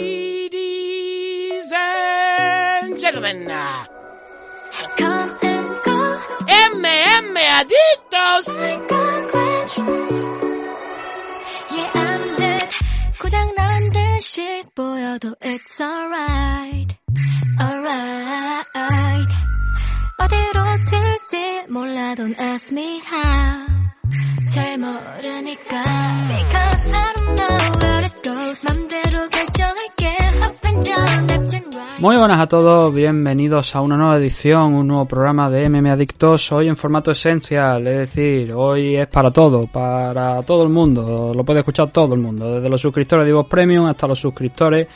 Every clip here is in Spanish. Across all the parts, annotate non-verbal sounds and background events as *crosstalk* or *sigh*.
Ladies and gentlemen, Come and go, MM Adictos. like a glitch. Yeah, I'm dead. 고장 난 듯이 보여도 it's alright. Alright. 어디로 튈지 몰라 don't ask me how. 잘 모르니까. Because I don't know where it goes. 맘대로 Muy buenas a todos, bienvenidos a una nueva edición, un nuevo programa de MM Adictos, hoy en formato esencial, es decir, hoy es para todo, para todo el mundo, lo puede escuchar todo el mundo, desde los suscriptores de Voz Premium hasta los suscriptores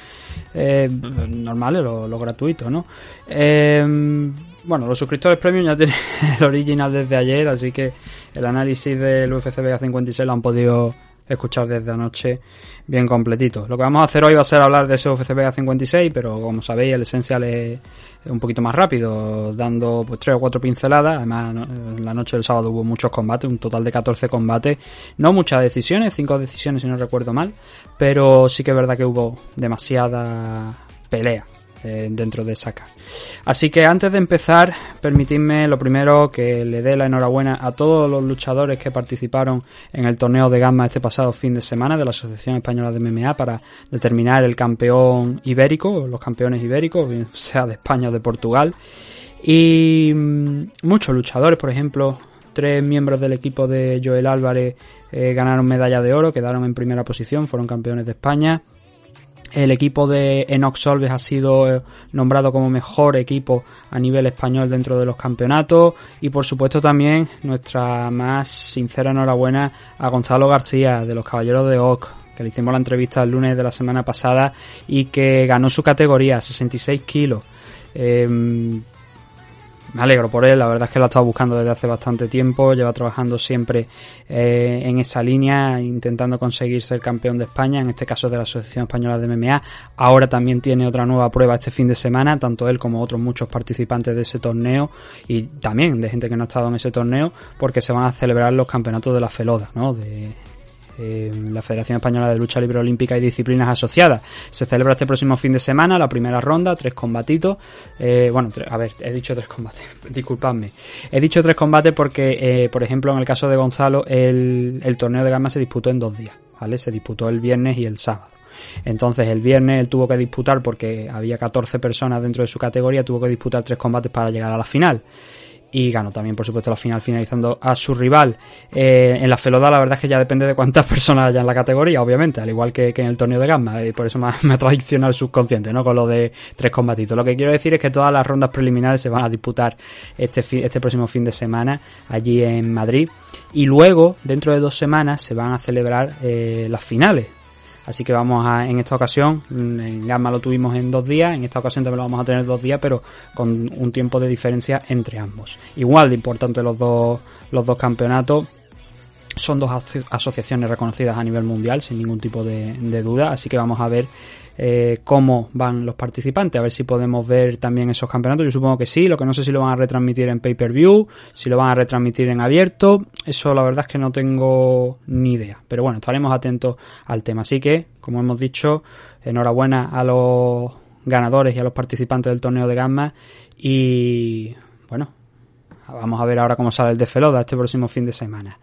eh, normales, los los gratuitos, ¿no? Eh, bueno, los suscriptores premium ya tienen *laughs* el original desde ayer, así que el análisis del UFC Vega 56 lo han podido escuchar desde anoche bien completito. Lo que vamos a hacer hoy va a ser hablar de ese UFC Vega 56, pero como sabéis el esencial es un poquito más rápido, dando pues tres o cuatro pinceladas. Además, en la noche del sábado hubo muchos combates, un total de 14 combates. No muchas decisiones, cinco decisiones si no recuerdo mal, pero sí que es verdad que hubo demasiada pelea eh, dentro de card. Así que antes de empezar, permitidme lo primero que le dé la enhorabuena a todos los luchadores que participaron en el torneo de Gamma este pasado fin de semana de la Asociación Española de MMA para determinar el campeón ibérico, los campeones ibéricos, sea de España o de Portugal. Y mm, muchos luchadores, por ejemplo, tres miembros del equipo de Joel Álvarez eh, ganaron medalla de oro, quedaron en primera posición, fueron campeones de España. El equipo de Enox Solves ha sido eh, nombrado como mejor equipo a nivel español dentro de los campeonatos y por supuesto también nuestra más sincera enhorabuena a Gonzalo García de los Caballeros de Oc que le hicimos la entrevista el lunes de la semana pasada y que ganó su categoría 66 kilos. Eh, me alegro por él, la verdad es que lo ha estado buscando desde hace bastante tiempo, lleva trabajando siempre eh, en esa línea, intentando conseguir ser campeón de España, en este caso de la Asociación Española de MMA. Ahora también tiene otra nueva prueba este fin de semana, tanto él como otros muchos participantes de ese torneo y también de gente que no ha estado en ese torneo, porque se van a celebrar los campeonatos de la FELODA, ¿no? De, eh, la Federación Española de Lucha Libre Olímpica y Disciplinas Asociadas. Se celebra este próximo fin de semana la primera ronda, tres combatitos. Eh, bueno, a ver, he dicho tres combates, *laughs* disculpadme. He dicho tres combates porque, eh, por ejemplo, en el caso de Gonzalo, el, el torneo de Gama se disputó en dos días, ¿vale? Se disputó el viernes y el sábado. Entonces el viernes él tuvo que disputar porque había 14 personas dentro de su categoría, tuvo que disputar tres combates para llegar a la final y ganó también, por supuesto, la final finalizando a su rival. Eh, en la Feloda, la verdad es que ya depende de cuántas *laughs* personas haya en la categoría, obviamente, al igual que, que en el torneo de Gamma, y por eso me, *laughs* me ha traicionado el subconsciente, ¿no? Con lo de tres combatitos. Lo que quiero decir es que todas las rondas preliminares se van a disputar este, fi- este próximo fin de semana allí en Madrid, y luego, dentro de dos semanas, se van a celebrar eh, las finales. Así que vamos a, en esta ocasión, en Gamma lo tuvimos en dos días, en esta ocasión también lo vamos a tener dos días, pero con un tiempo de diferencia entre ambos. Igual de importante los dos, los dos campeonatos. Son dos aso- asociaciones reconocidas a nivel mundial, sin ningún tipo de duda, así que vamos a ver eh, cómo van los participantes, a ver si podemos ver también esos campeonatos. Yo supongo que sí, lo que no sé si lo van a retransmitir en pay-per-view, si lo van a retransmitir en abierto, eso la verdad es que no tengo ni idea. Pero bueno, estaremos atentos al tema. Así que, como hemos dicho, enhorabuena a los ganadores y a los participantes del torneo de Gamma y bueno, vamos a ver ahora cómo sale el de Feloda este próximo fin de semana.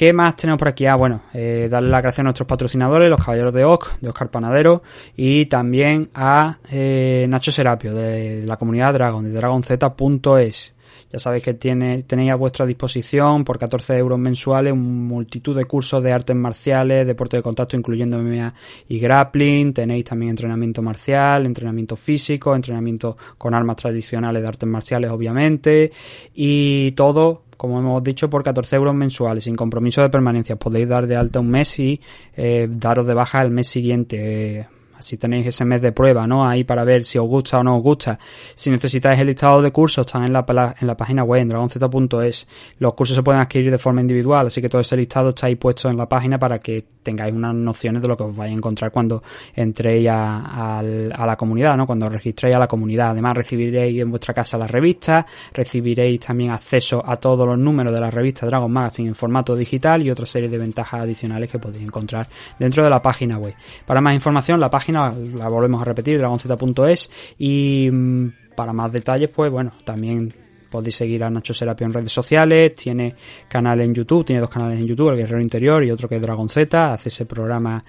¿Qué más tenemos por aquí? Ah, bueno, eh, darle las gracias a nuestros patrocinadores, los Caballeros de Oc, de Oscar Panadero, y también a eh, Nacho Serapio, de, la comunidad Dragon, de dragonz.es. Ya sabéis que tiene, tenéis a vuestra disposición por 14 euros mensuales un multitud de cursos de artes marciales, deporte de contacto, incluyendo MMA y grappling. Tenéis también entrenamiento marcial, entrenamiento físico, entrenamiento con armas tradicionales de artes marciales, obviamente. Y todo como hemos dicho, por 14 euros mensuales, sin compromiso de permanencia. Podéis dar de alta un mes y eh, daros de baja el mes siguiente. Eh, así tenéis ese mes de prueba, ¿no? Ahí para ver si os gusta o no os gusta. Si necesitáis el listado de cursos, están en la, pla- en la página web, en dragonz.es. Los cursos se pueden adquirir de forma individual, así que todo ese listado está ahí puesto en la página para que tengáis unas nociones de lo que os vais a encontrar cuando entréis a, a, la comunidad, ¿no? Cuando registréis a la comunidad. Además, recibiréis en vuestra casa las revistas, recibiréis también acceso a todos los números de la revista Dragon Magazine en formato digital y otra serie de ventajas adicionales que podéis encontrar dentro de la página web. Para más información, la página la volvemos a repetir, dragonz.es y mm, para más detalles, pues bueno, también podéis seguir a Nacho Serapio en redes sociales, tiene canal en YouTube, tiene dos canales en YouTube, el Guerrero Interior y otro que es Dragon Z, hace ese programa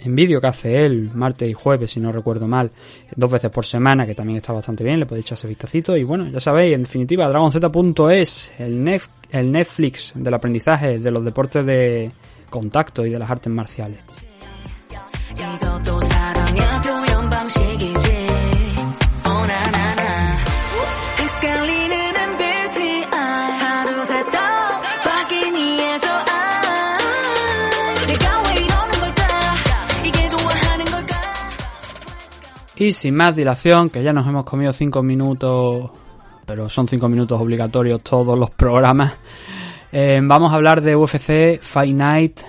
en vídeo que hace él martes y jueves, si no recuerdo mal, dos veces por semana, que también está bastante bien, le podéis echar ese vistacito. Y bueno, ya sabéis, en definitiva, DragonZ.es, el, el Netflix del aprendizaje, de los deportes de contacto y de las artes marciales. Y sin más dilación, que ya nos hemos comido 5 minutos, pero son 5 minutos obligatorios todos los programas, eh, vamos a hablar de UFC Fight Night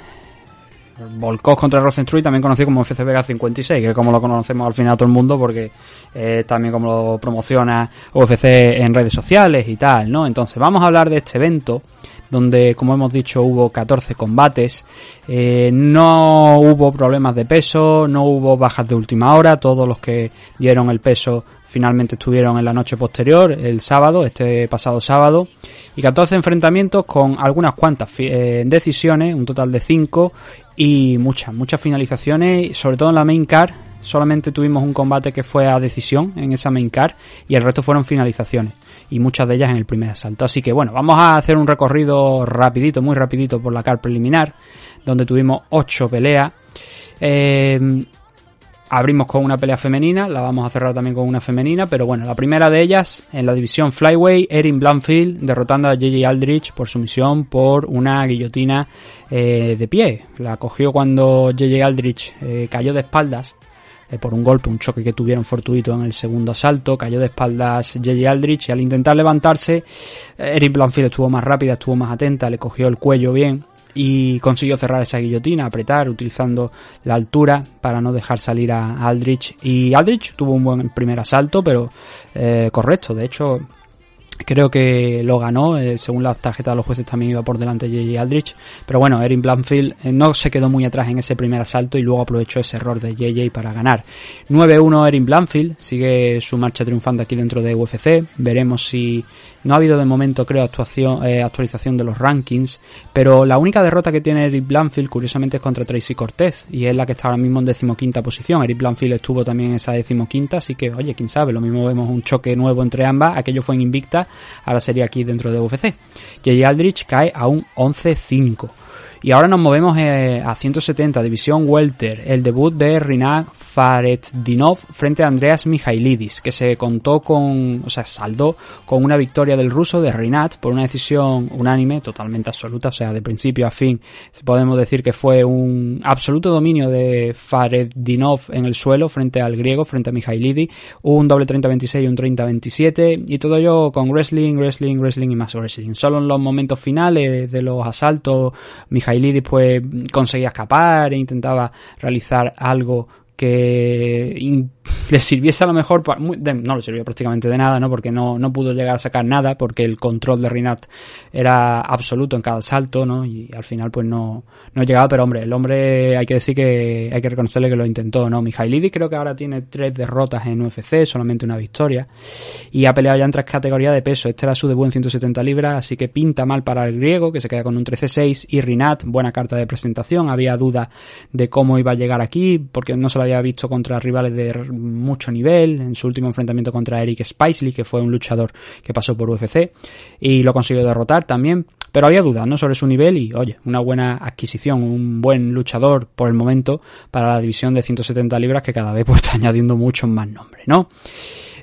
Volkov contra Rosenstruy, también conocido como UFC Vega 56, que es como lo conocemos al final todo el mundo, porque eh, también como lo promociona UFC en redes sociales y tal, ¿no? Entonces, vamos a hablar de este evento, donde, como hemos dicho, hubo 14 combates, eh, no hubo problemas de peso, no hubo bajas de última hora, todos los que dieron el peso finalmente estuvieron en la noche posterior, el sábado, este pasado sábado, y 14 enfrentamientos con algunas cuantas eh, decisiones, un total de 5, y muchas, muchas finalizaciones, sobre todo en la main car, solamente tuvimos un combate que fue a decisión en esa main car, y el resto fueron finalizaciones, y muchas de ellas en el primer asalto. Así que bueno, vamos a hacer un recorrido rapidito, muy rapidito por la car preliminar, donde tuvimos 8 peleas. Eh, abrimos con una pelea femenina, la vamos a cerrar también con una femenina, pero bueno, la primera de ellas en la división Flyway, Erin Blanfield derrotando a JJ Aldrich por sumisión por una guillotina eh, de pie. La cogió cuando JJ Aldrich eh, cayó de espaldas eh, por un golpe, un choque que tuvieron fortuito en el segundo asalto, cayó de espaldas JJ Aldrich y al intentar levantarse, Erin Blanfield estuvo más rápida, estuvo más atenta, le cogió el cuello bien y consiguió cerrar esa guillotina, apretar, utilizando la altura para no dejar salir a Aldrich. Y Aldrich tuvo un buen primer asalto, pero eh, correcto. De hecho, Creo que lo ganó, eh, según las tarjetas de los jueces también iba por delante de JJ Aldrich. Pero bueno, Erin Blanfield eh, no se quedó muy atrás en ese primer asalto y luego aprovechó ese error de JJ para ganar. 9-1 Erin Blanfield, sigue su marcha triunfante aquí dentro de UFC. Veremos si no ha habido de momento, creo, actuación, eh, actualización de los rankings. Pero la única derrota que tiene Erin Blanfield, curiosamente, es contra Tracy Cortez. Y es la que está ahora mismo en decimoquinta posición. Erin Blanfield estuvo también en esa decimoquinta, así que, oye, quién sabe, lo mismo vemos un choque nuevo entre ambas. Aquello fue en Invicta ahora sería aquí dentro de UFC. J.J. Aldrich cae a un 11-5. Y ahora nos movemos eh, a 170, división Welter, el debut de Rinat Faretdinov frente a Andreas Mihailidis, que se contó con, o sea, saldó con una victoria del ruso de Rinat por una decisión unánime, totalmente absoluta, o sea, de principio a fin, podemos decir que fue un absoluto dominio de Faretdinov en el suelo frente al griego, frente a Mihailidis, un doble 30-26 y un 30-27, y todo ello con wrestling, wrestling, wrestling y más wrestling. Solo en los momentos finales de los asaltos, Mihailidis pues conseguía escapar e intentaba realizar algo que le sirviese a lo mejor, no le sirvió prácticamente de nada, ¿no? Porque no, no pudo llegar a sacar nada, porque el control de Rinat era absoluto en cada salto, ¿no? Y al final, pues no, no llegaba, pero hombre, el hombre hay que decir que hay que reconocerle que lo intentó, ¿no? Mijailidis creo que ahora tiene tres derrotas en UFC, solamente una victoria, y ha peleado ya en tres categorías de peso. Este era su debut en 170 libras, así que pinta mal para el griego, que se queda con un 13-6, y Rinat, buena carta de presentación, había duda de cómo iba a llegar aquí, porque no se lo había visto contra rivales de mucho nivel en su último enfrentamiento contra Eric Spicely, que fue un luchador que pasó por UFC y lo consiguió derrotar también. Pero había dudas ¿no? sobre su nivel y, oye, una buena adquisición, un buen luchador por el momento para la división de 170 libras que cada vez pues, *laughs* está añadiendo muchos más nombres, ¿no?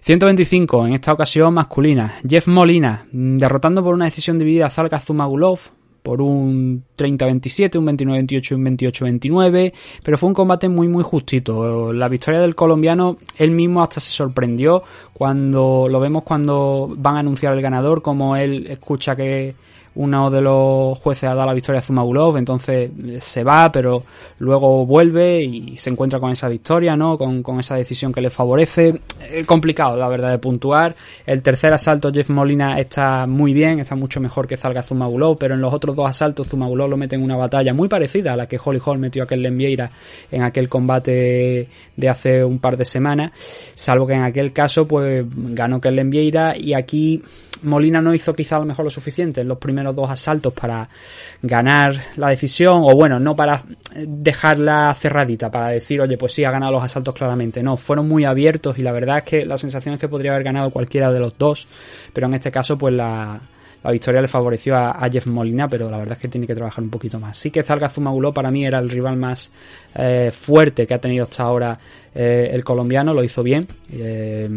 125, en esta ocasión masculina. Jeff Molina, derrotando por una decisión dividida a Zalga Zumagulov, por un 30-27, un 29-28 y un 28-29, pero fue un combate muy muy justito. La victoria del colombiano, él mismo hasta se sorprendió cuando lo vemos cuando van a anunciar el ganador, como él escucha que uno de los jueces ha dado la victoria a Zumagulov, entonces eh, se va, pero luego vuelve y se encuentra con esa victoria, ¿no? Con, esa decisión que le favorece. Es complicado, la verdad, de puntuar. El tercer asalto, Jeff Molina está muy bien, está mucho mejor que Zalga Zumagulov, pero en los otros dos asaltos Zumagulov lo mete en una batalla muy parecida a la que Holly Hall metió a aquel Lemvieira en aquel combate de hace un par de semanas, salvo que en aquel caso pues ganó Kellen Vieira y aquí Molina no hizo quizá a lo mejor lo suficiente en los primeros dos asaltos para ganar la decisión, o bueno, no para dejarla cerradita, para decir, oye, pues sí, ha ganado los asaltos claramente. No, fueron muy abiertos y la verdad es que la sensación es que podría haber ganado cualquiera de los dos, pero en este caso, pues la, la victoria le favoreció a, Jeff Molina, pero la verdad es que tiene que trabajar un poquito más. Sí que Zalga Zumaguló para mí era el rival más eh, fuerte que ha tenido hasta ahora eh, el colombiano lo hizo bien. Eh,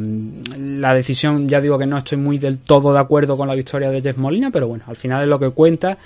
la decisión, ya digo que no estoy muy del todo de acuerdo con la victoria de Jeff Molina, pero bueno, al final es lo que cuenta.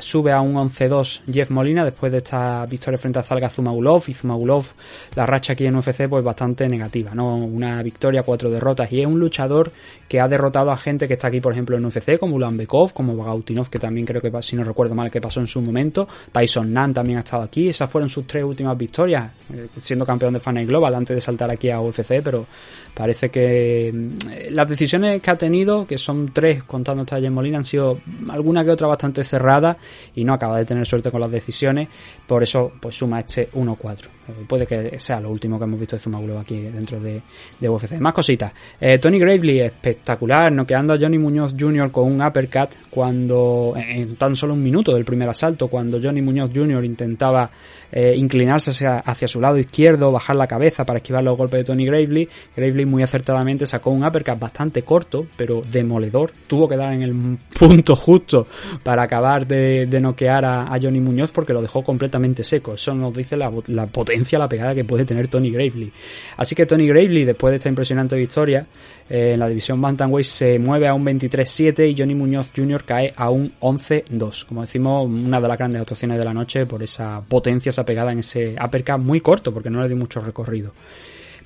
Sube a un 11-2 Jeff Molina después de esta victoria frente a Zalga Zumagulov y Zumagulov, la racha aquí en UFC pues bastante negativa, ¿no? Una victoria, cuatro derrotas y es un luchador que ha derrotado a gente que está aquí, por ejemplo, en UFC, como Ulan Bekov, como Bagautinov, que también creo que, si no recuerdo mal, que pasó en su momento. Tyson Nan también ha estado aquí. Esas fueron sus tres últimas victorias, eh, siendo campeón de Fan Global antes de saltar aquí a UFC, pero parece que mm, las decisiones que ha tenido, que son tres contando esta Jen Molina, han sido alguna que otra bastante cerrada y no acaba de tener suerte con las decisiones, por eso pues suma este 1-4. Eh, puede que sea lo último que hemos visto de Zumagulov aquí dentro de, de UFC. Más cositas. Eh, Tony Gravely, espectacular, noqueando a Johnny Muñoz Jr. con un uppercut cuando, en tan solo un minuto del primer asalto, cuando Johnny Muñoz Jr. intentaba eh, inclinarse hacia, su lado izquierdo, bajar la cabeza para esquivar los golpes de Tony Gravely. Gravely muy acertadamente sacó un uppercut bastante corto, pero demoledor. Tuvo que dar en el *laughs* punto justo para acabar de, noquear a, Johnny Muñoz porque lo dejó completamente seco. Eso nos dice la, potencia, la pegada que puede tener Tony Gravely. Así que Tony Gravely, después de esta impresionante victoria, eh, en la división Bantamweight se mueve a un 23-7 y Johnny Muñoz Jr. cae a un 11-2. Como decimos, una de las grandes actuaciones de la noche por esa potencia, pegada en ese uppercut muy corto porque no le dio mucho recorrido.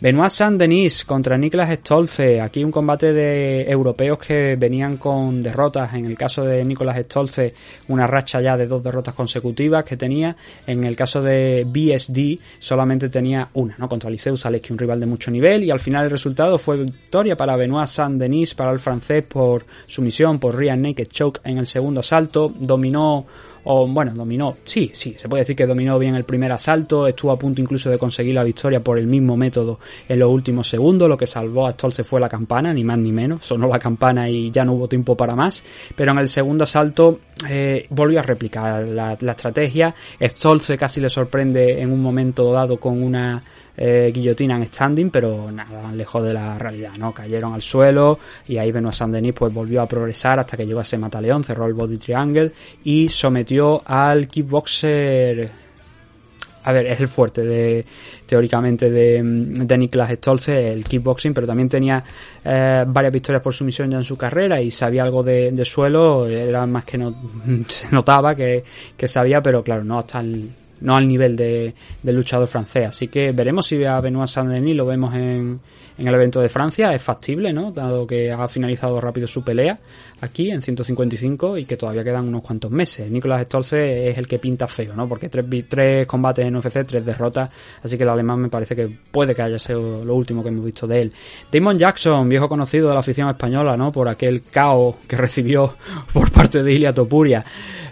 Benoit Saint-Denis contra Niklas Stolze. Aquí un combate de europeos que venían con derrotas. En el caso de Nicolas Stolze, una racha ya de dos derrotas consecutivas que tenía. En el caso de BSD, solamente tenía una, ¿no? Contra Liceu que un rival de mucho nivel. Y al final el resultado fue victoria para Benoit Saint-Denis, para el francés, por sumisión, por Rear Naked Choke en el segundo asalto. Dominó o bueno, dominó, sí, sí, se puede decir que dominó bien el primer asalto, estuvo a punto incluso de conseguir la victoria por el mismo método en los últimos segundos, lo que salvó a Stolze fue la campana, ni más ni menos, sonó la campana y ya no hubo tiempo para más, pero en el segundo asalto eh, volvió a replicar la, la estrategia, Stolze casi le sorprende en un momento dado con una eh, guillotina en standing, pero nada, lejos de la realidad, ¿no? Cayeron al suelo y ahí Benoit Saint-Denis pues volvió a progresar hasta que llegó a ese mataleón, cerró el body triangle y sometió al kickboxer a ver, es el fuerte de teóricamente de, de Niklas Stolze, el kickboxing, pero también tenía eh, varias victorias por sumisión ya en su carrera y sabía algo de, suelo, era más que no *laughs* se notaba que, que sabía, pero claro, no hasta el no al nivel de, del luchador francés. Así que veremos si a Benoit Saint-Denis lo vemos en, en el evento de Francia. Es factible, ¿no? Dado que ha finalizado rápido su pelea aquí en 155 y que todavía quedan unos cuantos meses. Nicolas Stolze es el que pinta feo, ¿no? Porque tres, tres combates en UFC, tres derrotas, así que el alemán me parece que puede que haya sido lo último que hemos visto de él. Damon Jackson, viejo conocido de la afición española, ¿no? Por aquel caos que *laughs* recibió por parte de Ilia Topuria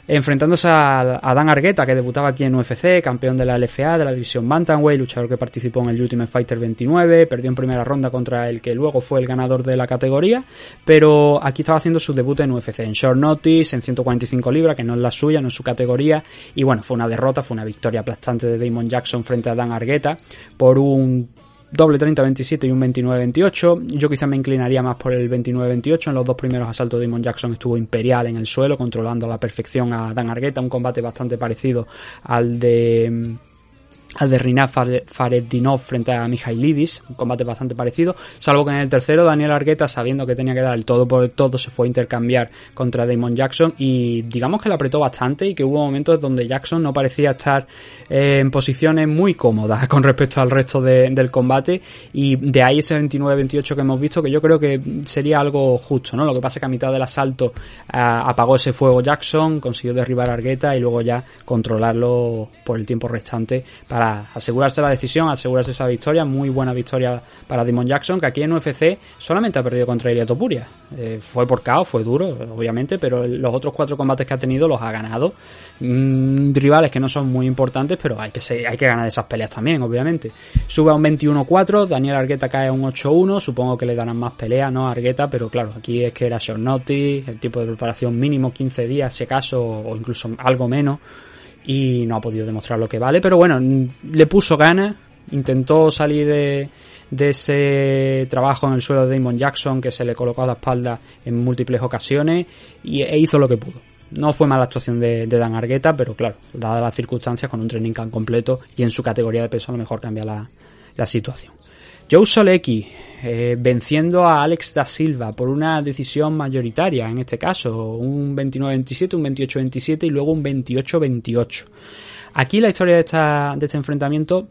enfrentándose a, Dan Argueta, que debutaba aquí en UFC, campeón de la LFA, de la división Bantamweight, luchador que participó en el Ultimate Fighter 29, perdió en primera ronda contra el que luego fue el ganador de la categoría, pero aquí estaba haciendo su debut en UFC, en short notice, en 145 libras, que no es la suya, no es su categoría, y bueno, fue una derrota, fue una victoria aplastante de Damon Jackson frente a Dan Argueta por un doble 30-27 y un 29-28. Yo quizá me inclinaría más por el 29-28. En los dos primeros asaltos Damon Jackson estuvo imperial en el suelo, controlando a la perfección a Dan Argueta, un combate bastante parecido al de al de Rinat Faredinov frente a Mijailidis, un combate bastante parecido, salvo que en el tercero Daniel Argueta, sabiendo que tenía que dar el todo por el todo, se fue a intercambiar contra Damon Jackson y digamos que le apretó bastante y que hubo momentos donde Jackson no parecía estar eh, en posiciones muy cómodas *laughs* con respecto al resto del combate y de ahí ese 29-28 que hemos visto que yo creo que sería algo justo, ¿no? Lo que pasa es que a mitad del asalto apagó ese fuego Jackson, consiguió derribar a Argueta y luego ya controlarlo por el tiempo restante para asegurarse la decisión, asegurarse esa victoria. Muy buena victoria para Demon Jackson, que aquí en UFC solamente ha perdido contra Ilia Topuria. Eh, fue por caos, fue duro, obviamente, pero los otros cuatro combates que ha tenido los ha ganado. Mm, rivales que no son muy importantes, pero hay que, hay que ganar esas peleas también, obviamente. Sube a un 21-4, Daniel Argueta cae a un 8-1, supongo que le darán más peleas, ¿no? Argueta, pero claro, aquí es que era short notice, el tipo de preparación mínimo 15 días, si acaso, o incluso algo menos y no ha podido demostrar lo que vale, pero bueno, le puso ganas, intentó salir de, ese trabajo en el suelo de Damon Jackson que se le colocó a la espalda en múltiples ocasiones y, e hizo lo que pudo. No fue mala actuación de, Dan Argueta, pero claro, dadas las circunstancias, con un training camp completo y en su categoría de peso a lo mejor cambia la situación. Joe Solecki eh, venciendo a Alex da Silva por una decisión mayoritaria, en este caso, un 29-27, un 28-27 y luego un 28-28. Aquí la historia de, esta, de este enfrentamiento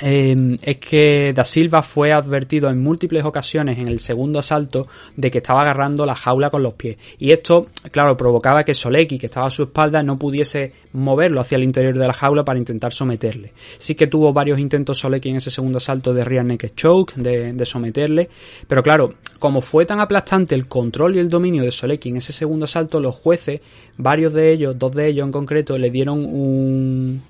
eh, es que Da Silva fue advertido en múltiples ocasiones en el segundo asalto de que estaba agarrando la jaula con los pies. Y esto, claro, provocaba que Soleki, que estaba a su espalda, no pudiese moverlo hacia el interior de la jaula para intentar someterle. Sí que tuvo varios intentos Soleki en ese segundo asalto de Rear Naked Choke, de, de, someterle. Pero claro, como fue tan aplastante el control y el dominio de Soleki en ese segundo asalto, los jueces, varios de ellos, dos de ellos en concreto, le dieron un...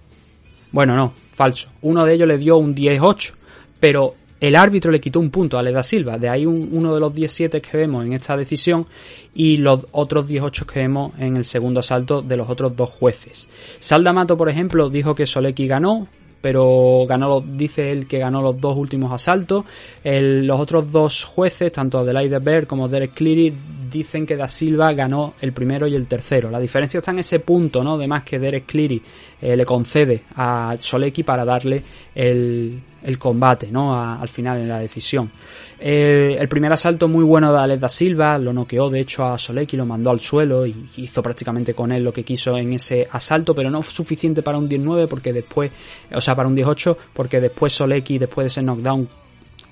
Bueno, no, falso. Uno de ellos le dio un 10-8, pero el árbitro le quitó un punto a Leda Silva. De ahí uno de los 17 que vemos en esta decisión y los otros 18 que vemos en el segundo asalto de los otros dos jueces. Saldamato, por ejemplo, dijo que Soleki ganó, pero ganó, dice él que ganó los dos últimos asaltos. los otros dos jueces, tanto Adelaide Berg como Derek Cleary, dicen que Da Silva ganó el primero y el tercero. La diferencia está en ese punto, ¿no? De más que Derek Cleary eh, le concede a Solecki para darle el, el combate, ¿no? al final en la decisión. Eh, el primer asalto muy bueno de Alex da Silva, lo noqueó de hecho a Solecki, lo mandó al suelo y hizo prácticamente con él lo que quiso en ese asalto, pero no fue suficiente para un 19 porque después, o sea, para un 18 porque después Solecki, después de ese knockdown,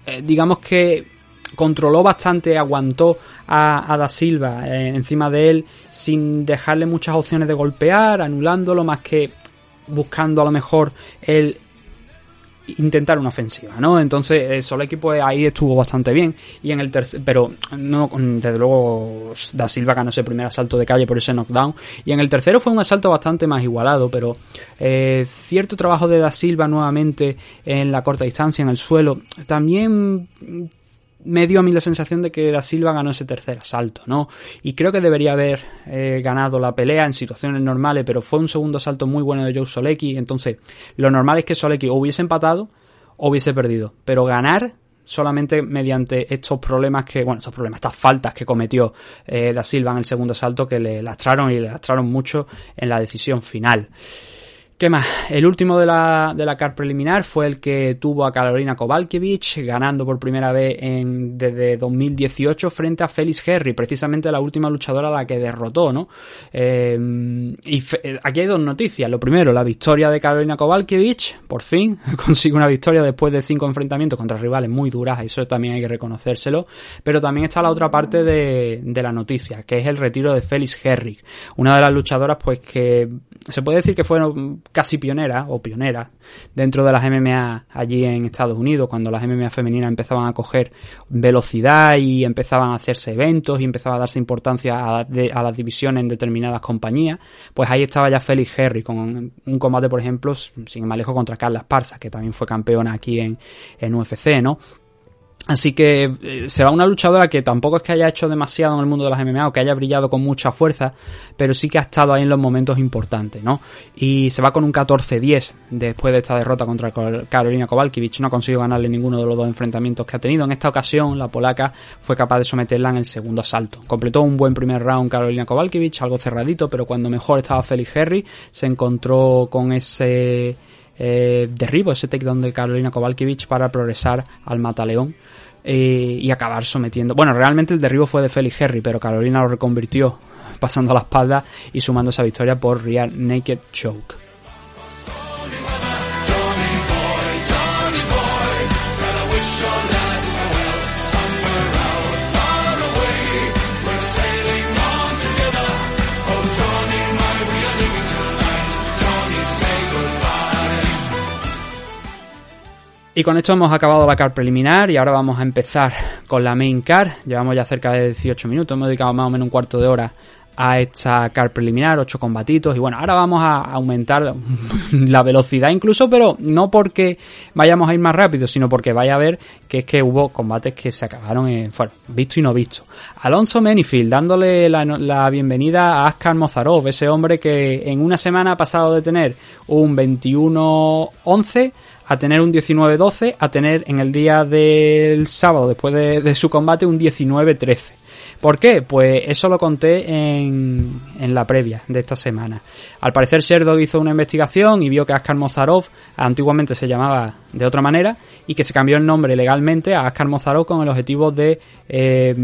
eh, digamos que controló bastante, aguantó a, Da Silva eh, encima de él sin dejarle muchas opciones de golpear, anulándolo más que buscando a lo mejor el intentar una ofensiva, ¿no? Entonces, el Soleki pues ahí estuvo bastante bien. Y en el tercer, pero no, desde luego Da Silva ganó ese primer asalto de calle por ese knockdown. Y en el tercero fue un asalto bastante más igualado, pero eh, cierto trabajo de Da Silva nuevamente en la corta distancia en el suelo. También me dio a mí la sensación de que Da Silva ganó ese tercer asalto, ¿no? Y creo que debería haber eh, ganado la pelea en situaciones normales, pero fue un segundo asalto muy bueno de Joe Solecki, entonces lo normal es que Solecki hubiese empatado o hubiese perdido, pero ganar solamente mediante estos problemas que, bueno, estos problemas, estas faltas que cometió eh, Da Silva en el segundo asalto que le lastraron y le lastraron mucho en la decisión final. ¿Qué más? El último de la, de la car preliminar fue el que tuvo a Carolina Kovalkiewicz ganando por primera vez en, desde 2018 frente a Felix Herry, precisamente la última luchadora a la que derrotó, ¿no? Eh, y aquí hay dos noticias. Lo primero, la victoria de Carolina Kovalkiewicz, por fin, *laughs* consigue una victoria después de cinco enfrentamientos contra rivales muy duras, eso también hay que reconocérselo. Pero también está la otra parte de, de la noticia, que es el retiro de Felix Herry, una de las luchadoras pues que se puede decir que fueron casi pionera o pionera dentro de las MMA allí en Estados Unidos, cuando las MMA femeninas empezaban a coger velocidad y empezaban a hacerse eventos y empezaba a darse importancia a, las divisiones en determinadas compañías, pues ahí estaba ya Felix Herry con un combate, por ejemplo, sin más lejos contra Carla Esparza, que también fue campeona aquí en, en UFC, ¿no? Así que eh, se va una luchadora que tampoco es que haya hecho demasiado en el mundo de las MMA o que haya brillado con mucha fuerza, pero sí que ha estado ahí en los momentos importantes, ¿no? Y se va con un 14-10 después de esta derrota contra Carolina Kowalkiewicz. No ha conseguido ganarle ninguno de los dos enfrentamientos que ha tenido. En esta ocasión, la polaca fue capaz de someterla en el segundo asalto. Completó un buen primer round Carolina Kowalkiewicz, algo cerradito, pero cuando mejor estaba Felix Henry, se encontró con ese eh, derribo, ese takedown de Carolina Kowalkiewicz para progresar al Mataleón eh, y acabar sometiendo. Bueno, realmente el derribo fue de Felix Henry, pero Carolina lo reconvirtió pasando a la espalda y sumando esa victoria por Real Naked Choke. Y con esto hemos acabado la car preliminar y ahora vamos a empezar con la main car. Llevamos ya cerca de 18 minutos, hemos dedicado más o menos un cuarto de hora a esta car preliminar, 8 combatitos y bueno, ahora vamos a aumentar *laughs* la velocidad incluso, pero no porque vayamos a ir más rápido, sino porque vaya a ver que es que hubo combates que se acabaron en, bueno, visto y no visto. Alonso Menifield dándole la, la bienvenida a Askar Mozarov, ese hombre que en una semana ha pasado de tener un 21-11 a tener un 19-12, a tener en el día del sábado, después de, su combate, un 19-13. ¿Por qué? Pues eso lo conté en, en, la previa de esta semana. Al parecer Sherdog hizo una investigación y vio que Askar Mozarov antiguamente se llamaba de otra manera y que se cambió el nombre legalmente a Askar Mozarov con el objetivo de eh,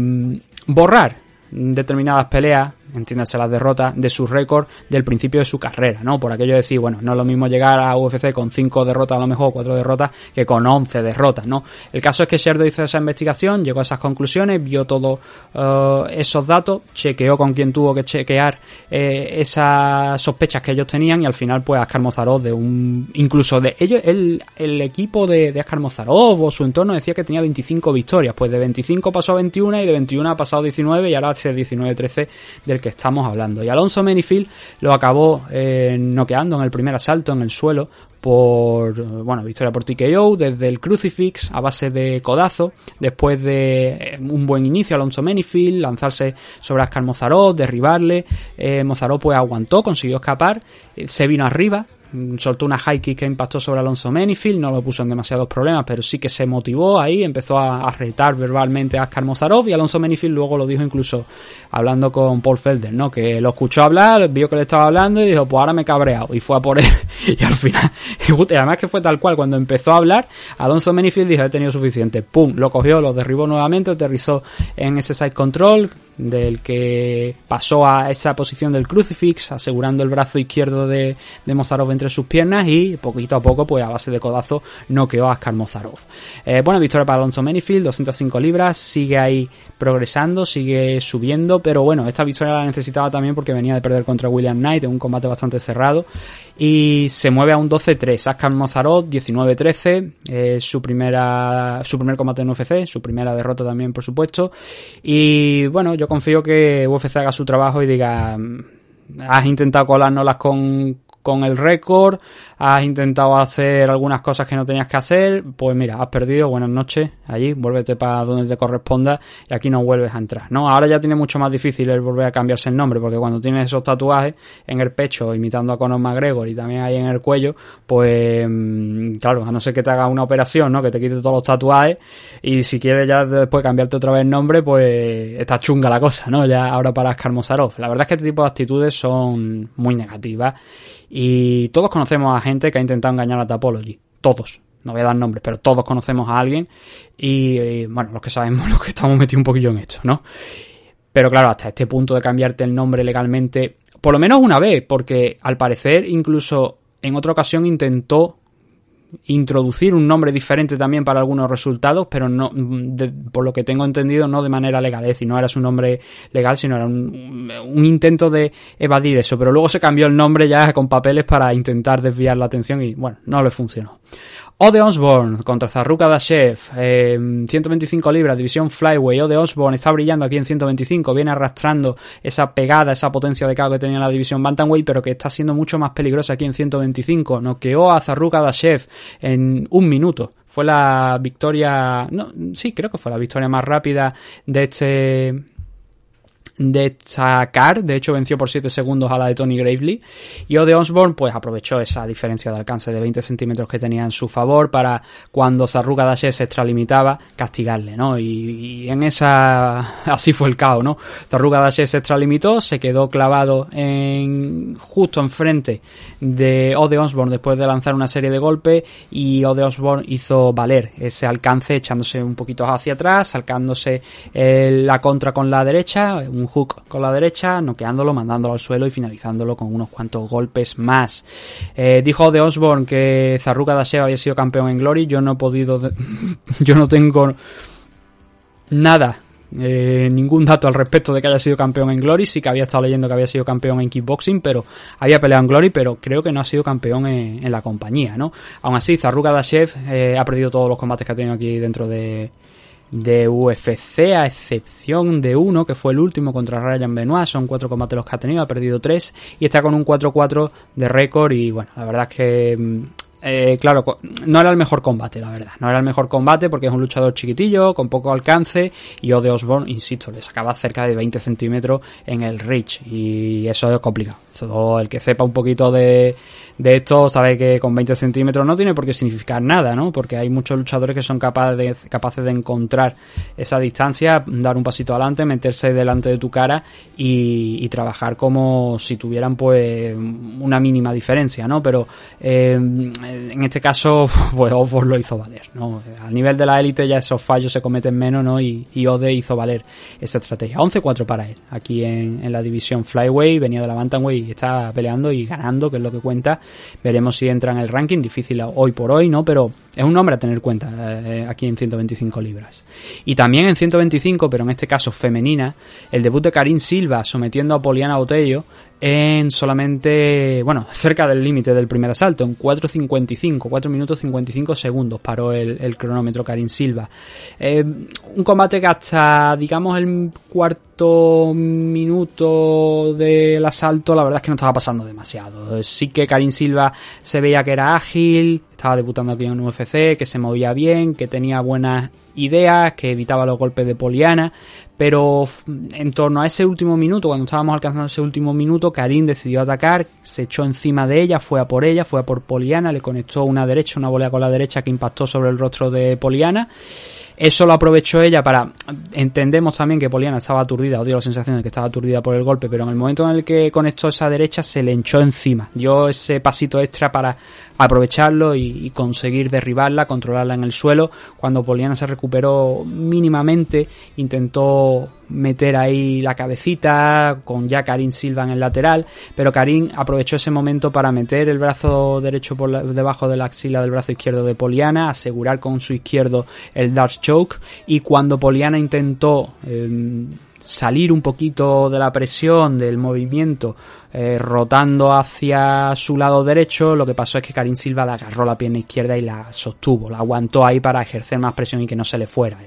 borrar determinadas peleas entiéndase las derrotas, de su récord del principio de su carrera, ¿no? Por aquello de decir, bueno, no es lo mismo llegar a UFC con 5 derrotas a lo mejor, 4 derrotas, que con 11 derrotas, ¿no? El caso es que Sherdo hizo esa investigación, llegó a esas conclusiones, vio todos uh, esos datos, chequeó con quien tuvo que chequear eh, esas sospechas que ellos tenían y al final, pues, Askar Mozarov de un... incluso de ellos, el, el equipo de, de Askar Mozarov o su entorno decía que tenía 25 victorias, pues de 25 pasó a 21 y de 21 ha pasado a 19 y ahora es 19-13 del que estamos hablando. Y Alonso Menifield lo acabó eh, noqueando en el primer asalto en el suelo por, bueno, victoria por TKO desde el crucifix a base de codazo, después de eh, un buen inicio Alonso Menifield, lanzarse sobre Askar Mozarov, derribarle, eh, pues aguantó, consiguió escapar, eh, se vino arriba, soltó una high kick que impactó sobre Alonso Menifield, no lo puso en demasiados problemas, pero sí que se motivó ahí, empezó a, retar verbalmente a Askar Mozarov y Alonso Menifield luego lo dijo incluso hablando con Paul Felder, ¿no? Que lo escuchó hablar, vio que le estaba hablando y dijo, pues ahora me he cabreado y fue a por él. *laughs* Y al final, *laughs* y además que fue tal cual, cuando empezó a hablar, Alonso Menifield dijo, he tenido suficiente, pum, lo cogió, lo derribó nuevamente, aterrizó en ese side control, del que pasó a esa posición del crucifix, asegurando el brazo izquierdo de, Mozarov entre sus piernas y poquito a poco, pues a base de codazo, noqueó a Askar Mozarov. Eh, buena victoria para Alonso Menifield, 205 libras, sigue ahí progresando, sigue subiendo, pero bueno, esta victoria la necesitaba también porque venía de perder contra William Knight en un combate bastante cerrado y se mueve a un 12-3. Askar Mozarov 19-13, eh, su primera su primer combate en UFC, su primera derrota también, por supuesto. Y bueno, yo confío que UFC haga su trabajo y diga, mm, has intentado colárnoslas con con el récord, has intentado hacer algunas cosas que no tenías que hacer, pues mira, has perdido, buenas noches, allí, vuélvete para donde te corresponda y aquí no vuelves a entrar, ¿no? Ahora ya tiene mucho más difícil el volver a cambiarse el nombre, porque cuando tienes esos tatuajes en el pecho imitando a Conor McGregor y también ahí en el cuello, pues mm, claro, a no ser que te haga una operación, ¿no? Que te quite todos los tatuajes y si quieres ya después cambiarte otra vez el nombre, pues está chunga la cosa, ¿no? Ya ahora para Skarmozarov. La verdad es que este tipo de actitudes son muy negativas y todos conocemos a gente que ha intentado engañar a Tapology. Todos. No voy a dar nombres, pero todos conocemos a alguien. Y, bueno, los que sabemos, *laughs* los que estamos metidos un poquillo en esto, ¿no? Pero claro, hasta este punto de cambiarte el nombre legalmente, por lo menos una vez, porque al parecer incluso en otra ocasión intentó introducir un nombre diferente también para algunos resultados, pero no, por lo que tengo entendido, no de manera legal, es decir, no era su nombre legal, sino era un, un, intento de evadir eso, pero luego se cambió el nombre ya con papeles para intentar desviar la atención y bueno, no le funcionó. Ode Osborne contra Zarruka Dashev, eh, 125 libras, división Flyway. Ode Osborne está brillando aquí en 125, viene arrastrando esa pegada, esa potencia de cargo que tenía la división Bantamweight, pero que está siendo mucho más peligrosa aquí en 125. Noqueó a Zarruka Dashev en un minuto. Fue la victoria, no, sí, creo que fue la victoria más rápida de este destacar. De hecho, venció por 7 segundos a la de Tony Gravely. Y Ode Osborne, pues aprovechó esa diferencia de alcance de 20 centímetros que tenía en su favor para cuando Zarruga Dashe se extralimitaba, castigarle, ¿no? Y, en esa. *laughs* Así fue el caos, ¿no? Zarruga Dashe se extralimitó, se quedó clavado en. justo enfrente de Ode Osborne después de lanzar una serie de golpes. Y Ode Osborne hizo valer ese alcance echándose un poquito hacia atrás, salcándose la contra con la derecha, un hook con la derecha, noqueándolo, mandándolo al suelo y finalizándolo con unos cuantos golpes más. Eh, dijo de Osborne que Zarruga Daseo había sido campeón en Glory. Yo no he podido. *laughs* yo no tengo nada eh, ningún dato al respecto de que haya sido campeón en Glory. Sí que había estado leyendo que había sido campeón en kickboxing, pero había peleado en Glory, pero creo que no ha sido campeón en, la compañía, ¿no? Aún así, Zarruga Dashev eh, ha perdido todos los combates que ha tenido aquí dentro de, de UFC, a excepción de uno, que fue el último contra Ryan Benoit. Son cuatro combates los que ha tenido, ha perdido tres y está con un 4-4 de récord. Y bueno, la verdad es que mm, eh, claro, no era el mejor combate, la verdad. No era el mejor combate porque es un luchador chiquitillo, con poco alcance. Y Ode Osborne, insisto, le sacaba cerca de 20 centímetros en el reach. Y eso es complicado. el que sepa un poquito de, de esto sabe que con 20 centímetros no tiene por qué significar nada, ¿no? Porque hay muchos luchadores que son capaces de, capaces de encontrar esa distancia, dar un pasito adelante, meterse delante de tu cara y, trabajar como si tuvieran pues una mínima diferencia, ¿no? Pero eh, en este caso, *laughs* pues Osborne lo hizo valer, ¿no? A nivel de la élite ya esos fallos se cometen menos, ¿no? Y, Ode hizo valer esa estrategia. 11-4 para él, aquí en, la división Flyway, venía de la Bantamweight y está peleando y ganando, que es lo que cuenta. Veremos si entra en el ranking, difícil hoy por hoy, ¿no? Pero es un nombre a tener cuenta eh, aquí en 125 libras. Y también en 125, pero en este caso femenina, el debut de Karim Silva sometiendo a Poliana Botello en solamente, bueno, cerca del límite del primer asalto, en 4.55, 4 minutos 55 segundos paró el, cronómetro Karim Silva. Eh, un combate que hasta, digamos, el cuarto minuto del asalto, la verdad es que no estaba pasando demasiado. Sí que Karim Silva se veía que era ágil, estaba debutando aquí en UFC, que se movía bien, que tenía buenas ideas, que evitaba los golpes de Poliana, pero en torno a ese último minuto, cuando estábamos alcanzando ese último minuto, Karim decidió atacar, se echó encima de ella, fue a por ella, fue a por Poliana, le conectó una derecha, una volea con la derecha que impactó sobre el rostro de Poliana eso lo aprovechó ella para. Entendemos también que Poliana estaba aturdida, o dio la sensación de que estaba aturdida por el golpe, pero en el momento en el que conectó esa derecha se le hinchó encima. Dio ese pasito extra para aprovecharlo y, conseguir derribarla, controlarla en el suelo. Cuando Poliana se recuperó mínimamente, intentó meter ahí la cabecita con ya Karim Silva en el lateral, pero Karim aprovechó ese momento para meter el brazo derecho por debajo de la axila del brazo izquierdo de Poliana, asegurar con su izquierdo el Dark Choke y cuando Poliana intentó em, salir un poquito de la presión del movimiento eh, rotando hacia su lado derecho, lo que pasó es que Karim Silva le agarró la pierna izquierda y la sostuvo, la aguantó ahí para ejercer más presión y que no se le fuera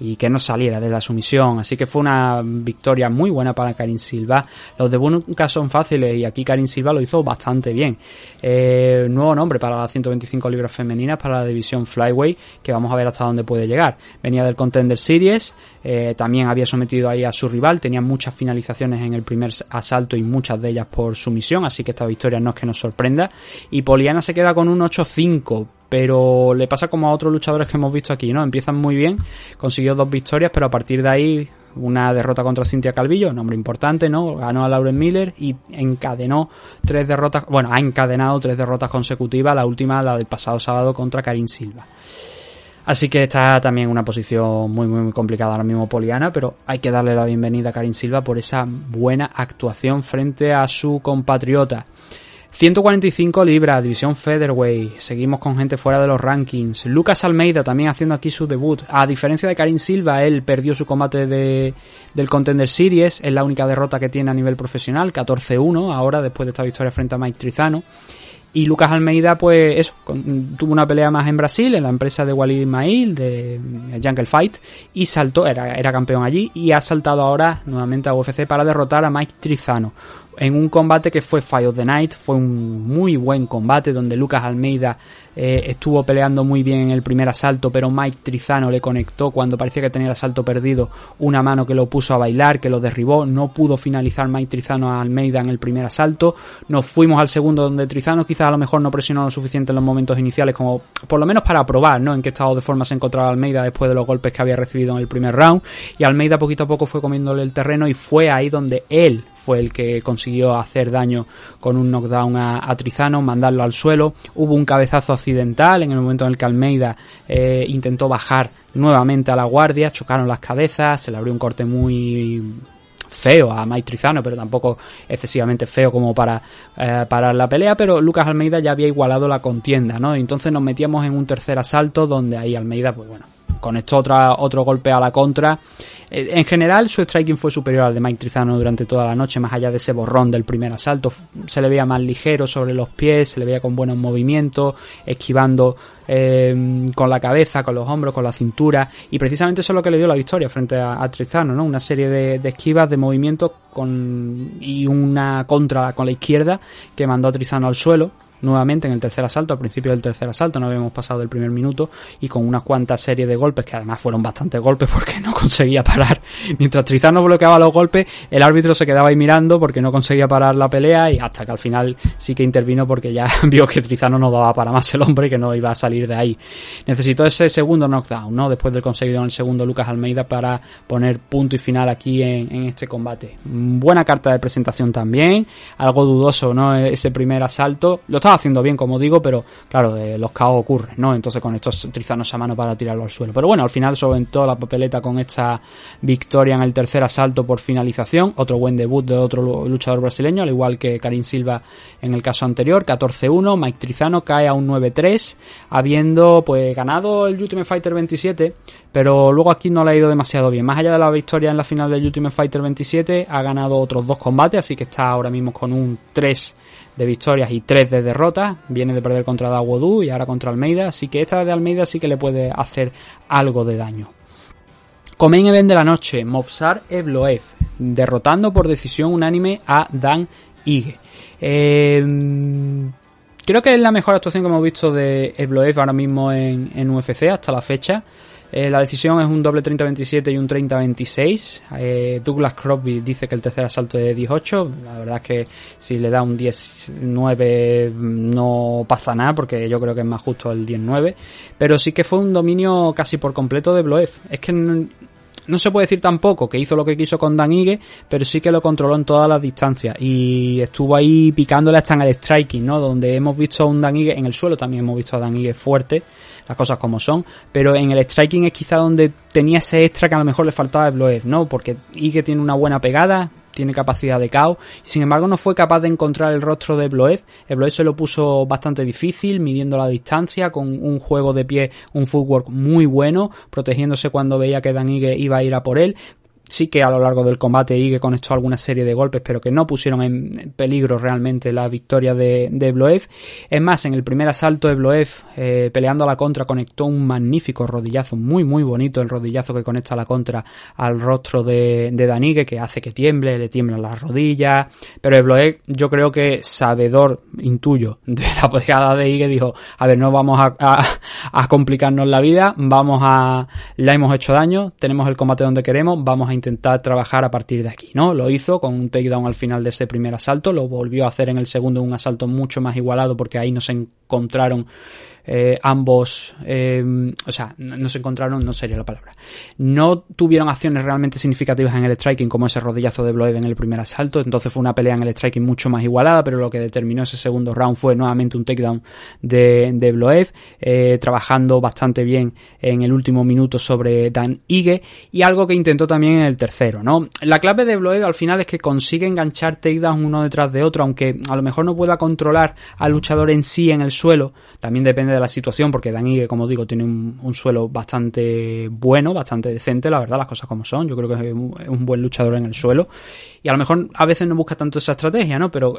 y que no saliera de la sumisión. Así que fue una victoria muy buena para Karim Silva. Los de nunca son fáciles y aquí Karim Silva lo hizo bastante bien. Eh, nuevo nombre para las 125 libras femeninas, para la división Flyway, que vamos a ver hasta dónde puede llegar. Venía del Contender Series, eh, también había sometido ahí a su rival, tenía muchas finalizaciones en el primer asalto y muchas de ellas por sumisión, así que esta victoria no es que nos sorprenda. Y Poliana se queda con un 8-5, pero le pasa como a otros luchadores que hemos visto aquí, ¿no? Empiezan muy bien, consiguió dos victorias, pero a partir de ahí una derrota contra Cintia Calvillo, nombre importante, ¿no? Ganó a Lauren Miller y encadenó tres derrotas, bueno, ha encadenado tres derrotas consecutivas, la última la del pasado sábado contra Karim Silva. Así que está también una posición muy, muy, muy complicada ahora mismo Poliana, pero hay que darle la bienvenida a Karim Silva por esa buena actuación frente a su compatriota. 145 libras, división featherweight. Seguimos con gente fuera de los rankings. Lucas Almeida también haciendo aquí su debut. A diferencia de Karim Silva, él perdió su combate de, del Contender Series. Es la única derrota que tiene a nivel profesional, 14-1 ahora después de esta victoria frente a Mike Trizano. Y Lucas Almeida, pues eso, tuvo una pelea más en Brasil, en la empresa de Walid Ismail, de Jungle Fight, y saltó, era, era campeón allí, y ha saltado ahora nuevamente a UFC para derrotar a Mike Trizano. En un combate que fue Fire of the Night, fue un muy buen combate donde Lucas Almeida eh, estuvo peleando muy bien en el primer asalto, pero Mike Trizano le conectó cuando parecía que tenía el asalto perdido una mano que lo puso a bailar, que lo derribó, no pudo finalizar Mike Trizano a Almeida en el primer asalto, nos fuimos al segundo donde Trizano quizás a lo mejor no presionó lo suficiente en los momentos iniciales como por lo menos para probar, ¿no? En qué estado de forma se encontraba Almeida después de los golpes que había recibido en el primer round. Y Almeida poquito a poco fue comiéndole el terreno y fue ahí donde él fue el que consiguió hacer daño con un knockdown a, Trizano, mandarlo al suelo. Hubo un cabezazo accidental en el momento en el que Almeida eh, intentó bajar nuevamente a la guardia, chocaron las cabezas, se le abrió un corte muy feo a Mike Trizano, pero tampoco excesivamente feo como para eh, parar la pelea, pero Lucas Almeida ya había igualado la contienda, ¿no? Entonces nos metíamos en un tercer asalto donde ahí Almeida, pues bueno, conectó otra, otro golpe a la contra en general, su striking fue superior al de Mike Trizano durante toda la noche, más allá de ese borrón del primer asalto. Se le veía más ligero sobre los pies, se le veía con buenos movimientos, esquivando eh, con la cabeza, con los hombros, con la cintura. Y precisamente eso es lo que le dio la victoria frente a, Trizano, ¿no? Una serie de, de esquivas, de movimientos con, y una contra con la izquierda que mandó a Trizano al suelo nuevamente en el tercer asalto, al principio del tercer asalto, no habíamos pasado del primer minuto y con unas cuantas series de golpes, que además fueron bastantes golpes porque no conseguía parar. *laughs* Mientras Trizano bloqueaba los golpes, el árbitro se quedaba ahí mirando porque no conseguía parar la pelea y hasta que al final sí que intervino porque ya *laughs* vio que Trizano no daba para más el hombre y que no iba a salir de ahí. Necesitó ese segundo knockdown, ¿no? Después del conseguido en el segundo Lucas Almeida para poner punto y final aquí en, este combate. Buena carta de presentación también, algo dudoso, ¿no? Ese primer asalto. Lo haciendo bien, como digo, pero claro, eh, los caos ocurren, ¿no? Entonces con estos trizanos a mano para tirarlo al suelo. Pero bueno, al final toda la papeleta con esta victoria en el tercer asalto por finalización. Otro buen debut de otro luchador brasileño, al igual que Karim Silva en el caso anterior. 14-1, Mike Trizano cae a un 9-3, habiendo pues ganado el Ultimate Fighter 27, pero luego aquí no le ha ido demasiado bien. Más allá de la victoria en la final del Ultimate Fighter 27, ha ganado otros dos combates, así que está ahora mismo con un 3 de victorias y 3 de derrotas. Viene de perder contra Dawodu y ahora contra Almeida. Así que esta de Almeida sí que le puede hacer algo de daño. Comen Event de la noche, Mobsar Evloev, derrotando por decisión unánime a Dan Ige. Eh, creo que es la mejor actuación que hemos visto de Evloev ahora mismo en, en UFC hasta la fecha. Eh, la decisión es un doble 30-27 y un 30-26. Eh, Douglas Crosby dice que el tercer asalto es de 18. La verdad es que si le da un 10-9 no pasa nada porque yo creo que es más justo el 10-9. Pero sí que fue un dominio casi por completo de Bloef. Es que no, se puede decir tampoco que hizo lo que quiso con Dan Ige, pero sí que lo controló en todas las distancias y estuvo ahí picándole hasta en el striking, ¿no? Donde hemos visto a un Dan Ige, en el suelo también hemos visto a Dan Ige fuerte, las cosas como son, pero en el striking es quizá donde tenía ese extra que a lo mejor le faltaba a Bloev, ¿no? Porque Ige tiene una buena pegada, tiene capacidad de caos, y sin embargo no fue capaz de encontrar el rostro de Bloev. El Bloev se lo puso bastante difícil, midiendo la distancia, con un juego de pie, un footwork muy bueno, protegiéndose cuando veía que Dan Ige iba a ir a por él, sí que a lo largo del combate Ige conectó alguna serie de golpes, pero que no pusieron en peligro realmente la victoria de, de Bloev. Es más, en el primer asalto de Bloev, eh, peleando a la contra, conectó un magnífico rodillazo, muy muy bonito el rodillazo que conecta a la contra al rostro de, de Danigue, que hace que tiemble, le tiemblan las rodillas, pero Bloev yo creo que sabedor, intuyo, de la pegada de Ige, dijo, a ver, no vamos a, a complicarnos la vida, vamos a, la hemos hecho daño, tenemos el combate donde queremos, vamos a intentar trabajar a partir de aquí, ¿no? Lo hizo con un takedown al final de ese primer asalto, lo volvió a hacer en el segundo, un asalto mucho más igualado porque ahí no se encontraron eh, ambos, eh, o sea, no se encontraron, no sería la palabra, no tuvieron acciones realmente significativas en el striking como ese rodillazo de Bloev en el primer asalto, entonces fue una pelea en el striking mucho más igualada, pero lo que determinó ese segundo round fue nuevamente un takedown de, de Bloev, eh, trabajando bastante bien en el último minuto sobre Dan Ige. Y algo que intentó también en el tercero, ¿no? La clave de Bloev al final es que consigue enganchar takedowns uno detrás de otro, aunque a lo mejor no pueda controlar al luchador en sí en el suelo, también depende de la situación, porque Dani, como digo, tiene un, suelo bastante bueno, bastante decente, la verdad, las cosas como son. Yo creo que es un, buen luchador en el suelo. Y a lo mejor a veces no busca tanto esa estrategia, ¿no? Pero,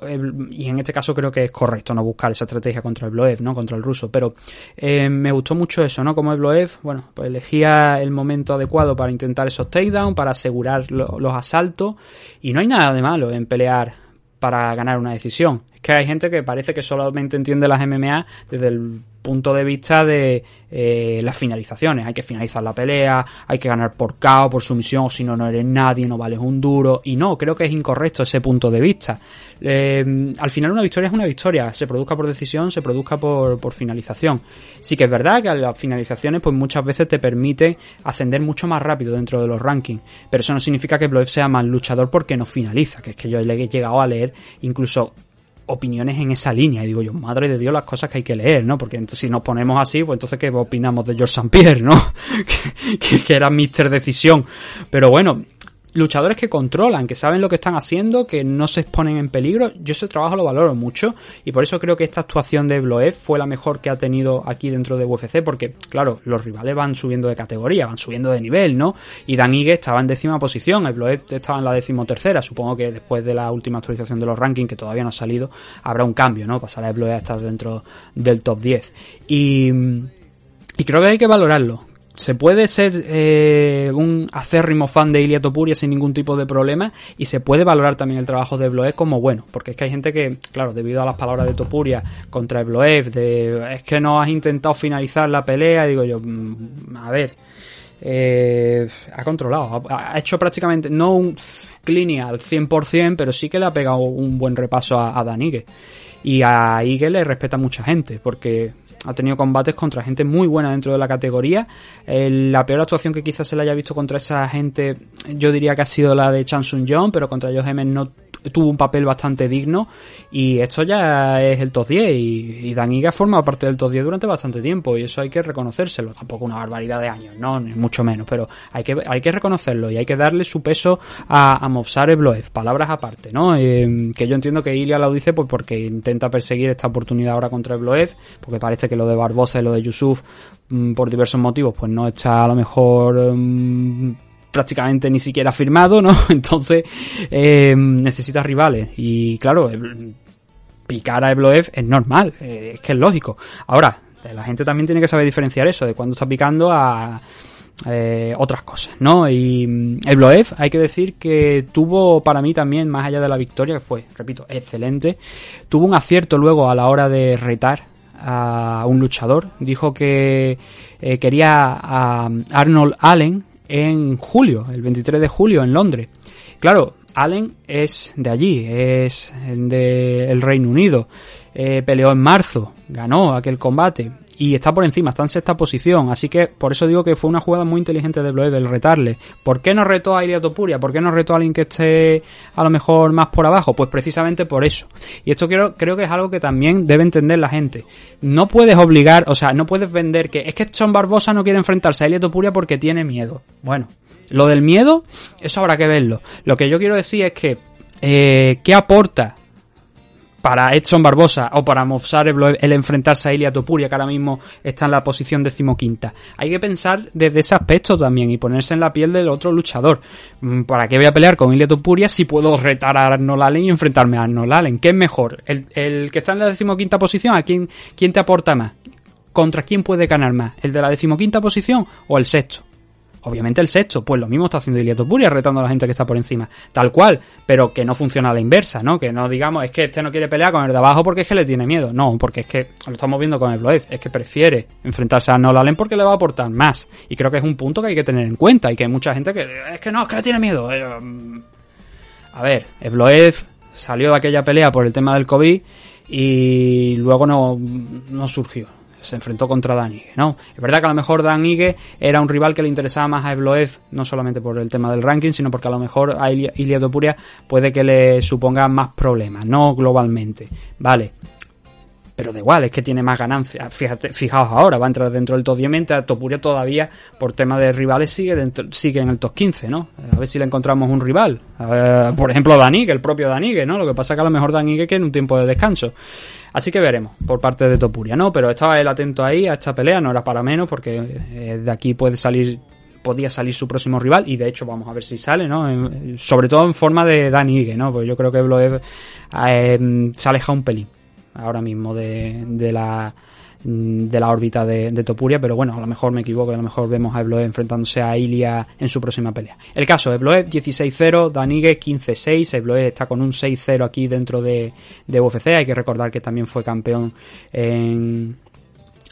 y en este caso creo que es correcto no buscar esa estrategia contra el Bloev, ¿no? Contra el ruso. Pero eh, me gustó mucho eso, ¿no? Como el Bloev, bueno, pues elegía el momento adecuado para intentar esos takedowns, para asegurar los asaltos. Y no hay nada de malo en pelear para ganar una decisión. Es que hay gente que parece que solamente entiende las MMA desde el punto de vista de eh, las finalizaciones. Hay que finalizar la pelea, hay que ganar por KO, por sumisión, o si no, no eres nadie, no vales un duro. Y no, creo que es incorrecto ese punto de vista. Eh, al final una victoria es una victoria, se produzca por decisión, se produzca por, por finalización. Sí que es verdad que las finalizaciones pues muchas veces te permiten ascender mucho más rápido dentro de los rankings, pero eso no significa que Bloev sea más luchador porque no finaliza, que es que yo le he llegado a leer incluso opiniones en esa línea. Y digo yo, madre de Dios, las cosas que hay que leer, ¿no? Porque entonces, si nos ponemos así, pues entonces, ¿qué opinamos de George St. Pierre, ¿no? *laughs* que, que, era Mister Decisión. Pero bueno, luchadores que controlan, que saben lo que están haciendo, que no se exponen en peligro. Yo ese trabajo lo valoro mucho y por eso creo que esta actuación de Bloev fue la mejor que ha tenido aquí dentro de UFC, porque claro, los rivales van subiendo de categoría, van subiendo de nivel, ¿no? Y Dan Ige estaba en décima posición, el estaba en la decimotercera. Supongo que después de la última actualización de los rankings, que todavía no ha salido, habrá un cambio, ¿no? Pasará el Bloev a estar dentro del top 10. Y, y creo que hay que valorarlo se puede ser eh, un acérrimo fan de Ilia Topuria sin ningún tipo de problema y se puede valorar también el trabajo de Bloev como bueno, porque es que hay gente que, claro, debido a las palabras de Topuria contra Bloev, de es que no has intentado finalizar la pelea, digo yo, mm, a ver, eh, ha controlado, ha, hecho prácticamente, no un clean al 100%, pero sí que le ha pegado un buen repaso a, a Danigue. Y a Ige le respeta mucha gente, porque ha tenido combates contra gente muy buena dentro de la categoría. la peor actuación que quizás se le haya visto contra esa gente, yo diría que ha sido la de Chan Sun Jong, pero contra Joe Hemen no tuvo un papel bastante digno. Y esto ya es el top 10. Y, Dan Iga ha formado parte del top 10 durante bastante tiempo. Y eso hay que reconocérselo. Tampoco una barbaridad de años, no, ni mucho menos. Pero hay que, hay que reconocerlo y hay que darle su peso a, a Movsar Bloev. Palabras aparte, ¿no? Eh, que yo entiendo que Ilya lo dice pues porque intenta perseguir esta oportunidad ahora contra Bloev. Porque parece que lo de Barbosa y lo de Yusuf, mm, por diversos motivos, pues no está a lo mejor mm, prácticamente ni siquiera firmado, ¿no? *laughs* Entonces eh, necesita rivales. Y claro, picar a Ebloev es normal, eh, es que es lógico. Ahora, la gente también tiene que saber diferenciar eso, de cuando está picando a eh, otras cosas, ¿no? Y mm, Ebloev, hay que decir que tuvo para mí también, más allá de la victoria, que fue, repito, excelente, tuvo un acierto luego a la hora de retar a un luchador. Dijo que eh, quería a Arnold Allen en julio, el 23 de julio en Londres. Claro, Allen es de allí, es del Reino Unido. Eh, peleó en marzo, ganó aquel combate y está por encima, está en sexta posición. Así que por eso digo que fue una jugada muy inteligente de Bloev el retarle. ¿Por qué no retó a Ilia Topuria? ¿Por qué no retó a alguien que esté a lo mejor más por abajo? Pues precisamente por eso. Y esto quiero, creo que es algo que también debe entender la gente. No puedes obligar, o sea, no puedes vender que es que John Barbosa no quiere enfrentarse a Ilia Topuria porque tiene miedo. Bueno, lo del miedo, eso habrá que verlo. Lo que yo quiero decir es que, eh, ¿qué aporta para Edson Barbosa o para Movsar el enfrentarse a Ilia Topuria, que ahora mismo está en la posición decimoquinta. Hay que pensar desde ese aspecto también y ponerse en la piel del otro luchador. Mm, ¿Para qué voy a pelear con Ilia Topuria si puedo retar a Arnold Allen y enfrentarme a Arnold Allen? ¿Qué es mejor? ¿El, el que está en la decimoquinta posición? ¿A quién, quién te aporta más? ¿Contra quién puede ganar más? ¿El de la decimoquinta posición o el sexto? Obviamente el sexto, pues lo mismo está haciendo Iliato Puria, retando a la gente que está por encima. Tal cual, pero que no funciona a la inversa, ¿no? Que no digamos, es que este no quiere pelear con el de abajo porque es que le tiene miedo. No, porque es que lo estamos viendo con el es que prefiere enfrentarse a Nolan porque le va a aportar más. Y creo que es un punto que hay que tener en cuenta y que hay mucha gente que es que no, es que le tiene miedo. Eh, um, a ver, Bloev salió de aquella pelea por el tema del COVID y luego no, no surgió se enfrentó contra Dan Ige, ¿no? Es verdad que a lo mejor Dan Ige era un rival que le interesaba más a Evloev, no solamente por el tema del ranking, sino porque a lo mejor a Ilia puede que le suponga más problemas, no globalmente, ¿vale? Pero da igual, es que tiene más ganancias. Fíjate, fijaos ahora, va a entrar dentro del top 10, mientras Topuria todavía, por tema de rivales, sigue dentro, sigue en el top 15, ¿no? A ver si le encontramos un rival. por ejemplo, Danigue, el propio Danigue, ¿no? Lo que pasa es que a lo mejor Danigue que en un tiempo de descanso. Así que veremos por parte de Topuria, ¿no? Pero estaba él atento ahí a esta pelea, no era para menos, porque eh, de aquí puede salir podía salir su próximo rival y de hecho vamos a ver si sale, ¿no? sobre todo en forma de Danny Ige, ¿no? Pues yo creo que Bloev eh, se aleja un pelín ahora mismo de, de la de la órbita de, Topuria, pero bueno, a lo mejor me equivoco, a lo mejor vemos a Ebloev enfrentándose a Ilia en su próxima pelea. El caso, Ebloev 16-0, Danigue 15-6, Ebloev está con un 6-0 aquí dentro de, de UFC, hay que recordar que también fue campeón en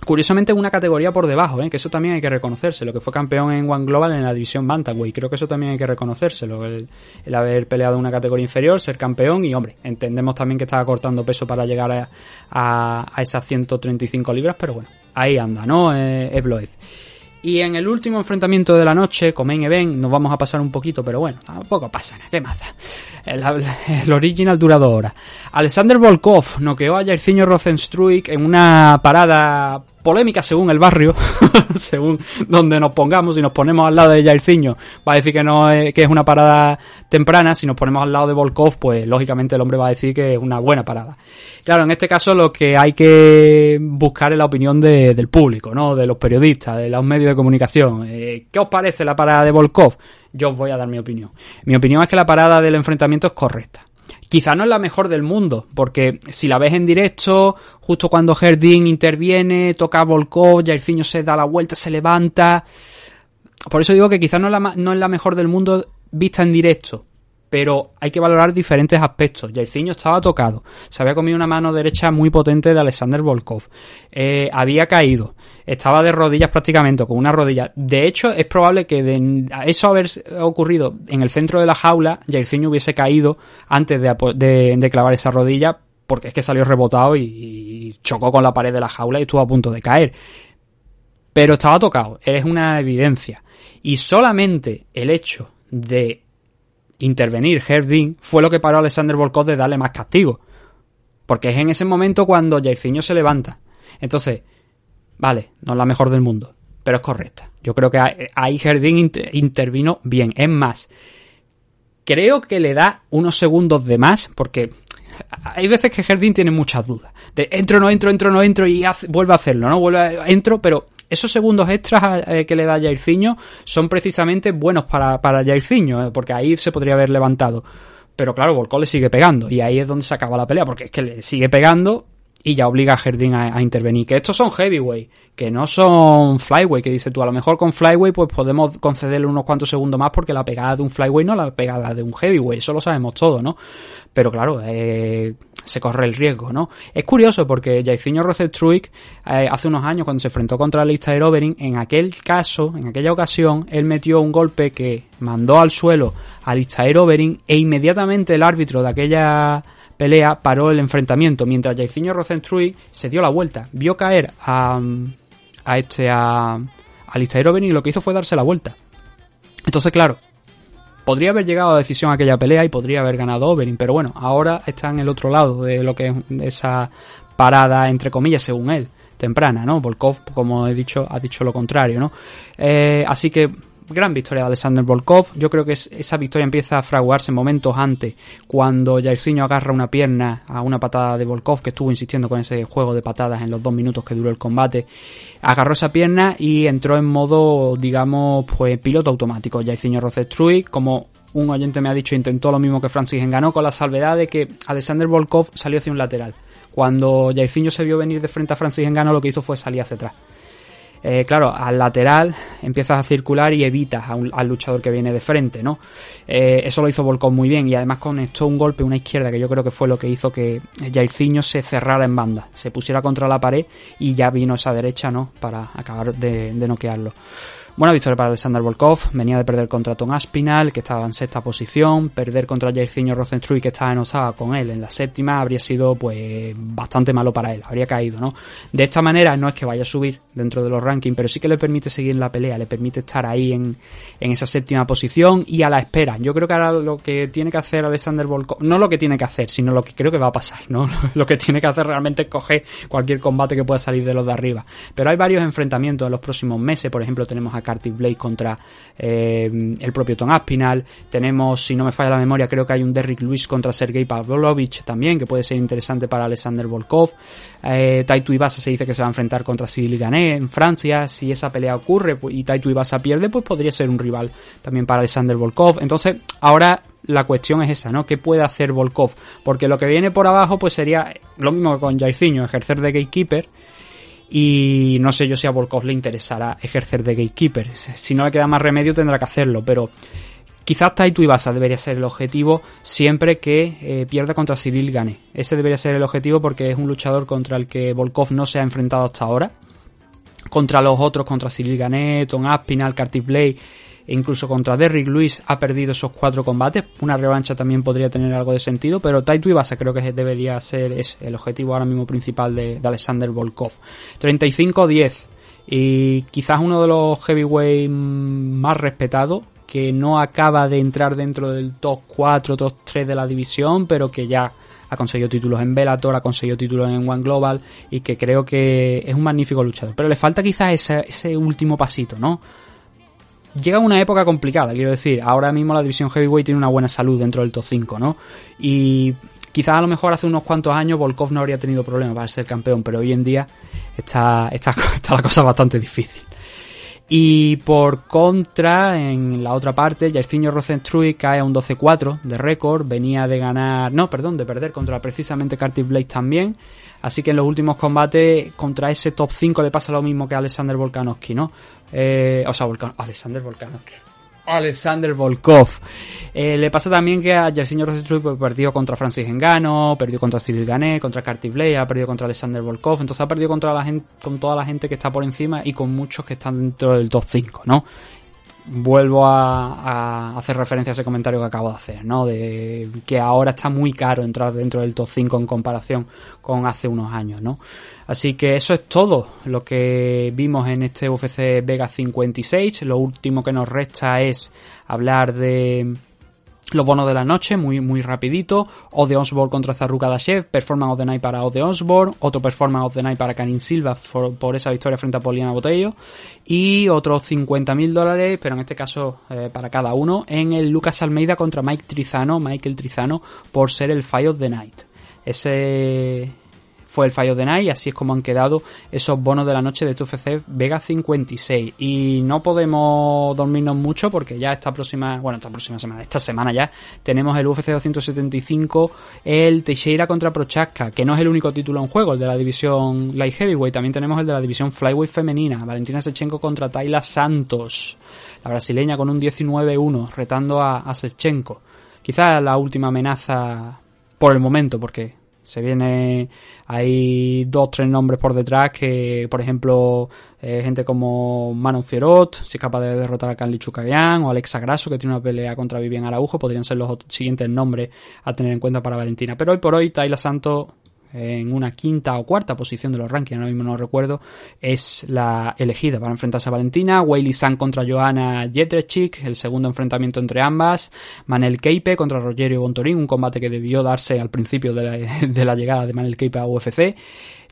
Curiosamente una categoría por debajo, ¿eh? que eso también hay que reconocérselo, que fue campeón en One Global en la división Bantamweight, creo que eso también hay que reconocérselo, el, haber peleado una categoría inferior, ser campeón y hombre, entendemos también que estaba cortando peso para llegar a, a, esas 135 libras, pero bueno, ahí anda, ¿no? Eh, y en el último enfrentamiento de la noche, con Main Event, nos vamos a pasar un poquito, pero bueno, tampoco pasa nada, ¿qué más da? El, original dura dos horas. Alexander Volkov noqueó a Jairzinho Rosenstruik en una parada polémica según el barrio, *laughs* según donde nos pongamos, y nos ponemos al lado de Jairzinho, va a decir que no es, que es una parada temprana, si nos ponemos al lado de Volkov, pues lógicamente el hombre va a decir que es una buena parada. Claro, en este caso lo que hay que buscar es la opinión del público, ¿no? De los periodistas, de los medios de comunicación. Eh, ¿Qué os parece la parada de Volkov? Yo os voy a dar mi opinión. Mi opinión es que la parada del enfrentamiento es correcta. Quizá no es la mejor del mundo, porque si la ves en directo, justo cuando Herdin interviene, toca Volkov, Jairzinho se da la vuelta, se levanta. Por eso digo que quizá no es, la, no es la mejor del mundo vista en directo, pero hay que valorar diferentes aspectos. Jairzinho estaba tocado, se había comido una mano derecha muy potente de Alexander Volkov, eh, había caído, estaba de rodillas prácticamente, con una rodilla. De hecho, es probable que de eso haber ocurrido en el centro de la jaula, Jairzinho hubiese caído antes de, clavar esa rodilla, porque es que salió rebotado y, chocó con la pared de la jaula y estuvo a punto de caer. Pero estaba tocado, es una evidencia. Y solamente el hecho de intervenir Herdin fue lo que paró a Alexander Volkov de darle más castigo. Porque es en ese momento cuando Jairzinho se levanta. Entonces, Vale, no es la mejor del mundo, pero es correcta. Yo creo que ahí Jardín intervino bien. Es más, creo que le da unos segundos de más porque hay veces que Jardín tiene muchas dudas. De entro, no entro, entro, no entro y vuelve a hacerlo, ¿no? Vuelve a, entro, pero esos segundos extras eh, que le da Jairzinho son precisamente buenos para, para Jairzinho, eh, porque ahí se podría haber levantado. Pero claro, Volkov le sigue pegando y ahí es donde se acaba la pelea, porque es que le sigue pegando y ya obliga a Jardín a, intervenir. Que estos son heavyweight, que no son flyweight, que dice tú, a lo mejor con flyweight pues podemos concederle unos cuantos segundos más porque la pegada de un flyweight no la pegada de un heavyweight, eso lo sabemos todo, ¿no? Pero claro, eh, se corre el riesgo, ¿no? Es curioso porque Jairzinho Rosenstruik eh, hace unos años cuando se enfrentó contra Alistair Overing, en aquel caso, en aquella ocasión, él metió un golpe que mandó al suelo a Alistair Overing e inmediatamente el árbitro de aquella pelea paró el enfrentamiento, mientras Jairzinho Rosenstruik se dio la vuelta, vio caer a, a este a, a y lo que hizo fue darse la vuelta. Entonces, claro, podría haber llegado a decisión aquella pelea y podría haber ganado Overing, pero bueno, ahora está en el otro lado de lo que es esa parada, entre comillas, según él, temprana, ¿no? Volkov, como he dicho, ha dicho lo contrario, ¿no? Eh, así que gran victoria de Alexander Volkov. Yo creo que esa victoria empieza a fraguarse momentos antes, cuando Jairzinho agarra una pierna a una patada de Volkov, que estuvo insistiendo con ese juego de patadas en los dos minutos que duró el combate. Agarró esa pierna y entró en modo, digamos, pues piloto automático. Jairzinho Rosestruik, como un oyente me ha dicho, intentó lo mismo que Francis ganó, con la salvedad de que Alexander Volkov salió hacia un lateral. Cuando Jairzinho se vio venir de frente a Francis Engano, lo que hizo fue salir hacia atrás. Eh, claro, al lateral empiezas a circular y evitas al luchador que viene de frente, ¿no? Eh, eso lo hizo Volkov muy bien y además conectó un golpe, una izquierda, que yo creo que fue lo que hizo que Jairzinho se cerrara en banda, se pusiera contra la pared y ya vino esa derecha, ¿no? Para acabar de, de noquearlo. Buena victoria para Alexander Volkov, venía de perder contra Tom Aspinal, que estaba en sexta posición, perder contra Jairzinho Rosenstruik, que estaba en octava con él en la séptima, habría sido pues bastante malo para él, habría caído, ¿no? De esta manera no es que vaya a subir dentro de los rankings, pero sí que le permite seguir en la pelea, le permite estar ahí en, en esa séptima posición y a la espera. Yo creo que ahora lo que tiene que hacer Alexander Volkov, no lo que tiene que hacer, sino lo que creo que va a pasar, ¿no? *laughs* lo que tiene que hacer realmente es coger cualquier combate que pueda salir de los de arriba. Pero hay varios enfrentamientos en los próximos meses, por ejemplo tenemos a Carty Blade contra eh, el propio Tom Aspinal. Tenemos, si no me falla la memoria, creo que hay un Derrick Lewis contra Sergei Pavlovich también, que puede ser interesante para Alexander Volkov. Eh, Taito Ibasa se dice que se va a enfrentar contra Cyril Gané en Francia. Si esa pelea ocurre pues, y Taito Ibasa pierde, pues podría ser un rival también para Alexander Volkov. Entonces, ahora la cuestión es esa, ¿no? ¿Qué puede hacer Volkov? Porque lo que viene por abajo, pues sería lo mismo que con Jairzinho, ejercer de gatekeeper Y no sé yo si a Volkov le interesará ejercer de gatekeeper. Si no le queda más remedio tendrá que hacerlo, pero quizás Taito Ibasa debería ser el objetivo siempre que eh, pierda contra Cyril Gane. Ese debería ser el objetivo porque es un luchador contra el que Volkov no se ha enfrentado hasta ahora. Contra los otros, contra Cyril Gane, Tom Aspinall, Carty Blake incluso contra Derrick Lewis ha perdido esos cuatro combates. Una revancha también podría tener algo de sentido, pero Taito Ibasa creo que debería ser el objetivo ahora mismo principal de, Alexander Volkov. 35-10 y quizás uno de los heavyweight más respetados que no acaba de entrar dentro del top 4, top 3 de la división, pero que ya ha conseguido títulos en Bellator, ha conseguido títulos en One Global y que creo que es un magnífico luchador. Pero le falta quizás ese último pasito, ¿no? Llega una época complicada, quiero decir. Ahora mismo la división heavyweight tiene una buena salud dentro del top 5, ¿no? Y quizás a lo mejor hace unos cuantos años Volkov no habría tenido problemas para ser campeón, pero hoy en día está, está, *laughs* está la cosa bastante difícil. Y por contra, en la otra parte, Jairzinho Rosenstruy cae a un 12-4 de récord. Venía de ganar, no, perdón, de perder contra precisamente Curtis Blade también. Así que en los últimos combates contra ese top 5 le pasa lo mismo que a Alexander Volkanovski, ¿no? Eh, o sea, Volkan Alexander Volkanovski. Alexander Volkov. Eh, le pasa también que a Yersinho Rosenstruy pues, perdió contra Francis Engano, perdió contra Cyril Gané, contra Carty Blade, ha perdido contra Alexander Volkov. Entonces ha perdido contra la gente, con toda la gente que está por encima y con muchos que están dentro del top 5, ¿no? Vuelvo a, hacer referencia a ese comentario que acabo de hacer, ¿no? De que ahora está muy caro entrar dentro del top 5 en comparación con hace unos años, ¿no? Así que eso es todo lo que vimos en este UFC Vega 56. Lo último que nos resta es hablar de los bonos de la noche, muy, muy rapidito. Ode Osborne contra Zaruka Dashev. Performance of the Night para Ode Osborne. Otro Performance of the Night para Karin Silva por, esa victoria frente a Poliana Botello. Y otros 50.000 dólares, pero en este caso eh, para cada uno, en el Lucas Almeida contra Mike Trizano, Michael Trizano, por ser el Fight of the Night. Ese, fue el fallo de Night y así es como han quedado esos bonos de la noche de TUFC Vega 56. Y no podemos dormirnos mucho porque ya esta próxima, bueno, esta próxima semana, esta semana ya, tenemos el UFC 275, el Teixeira contra Prochaska, que no es el único título en juego, el de la división Light Heavyweight, también tenemos el de la división Flyweight femenina, Valentina Sechenko contra Tayla Santos, la brasileña con un 19-1, retando a, a Sechenko. Quizás la última amenaza por el momento, porque se viene, hay dos, tres nombres por detrás que, por ejemplo, eh, gente como Manon Fierot, si es capaz de derrotar a Canli Chukagian, o Alexa Grasso, que tiene una pelea contra Vivian Araujo, podrían ser los siguientes nombres a tener en cuenta para Valentina. Pero hoy por hoy, Tayla Santos en una quinta o cuarta posición de los rankings, ahora mismo no recuerdo, es la elegida para enfrentarse a Valentina. Weili San contra Johanna Jetrechik, el segundo enfrentamiento entre ambas. Manel Keipe contra Rogerio Bontorín, un combate que debió darse al principio de la, *laughs* llegada de Manel Keipe a UFC.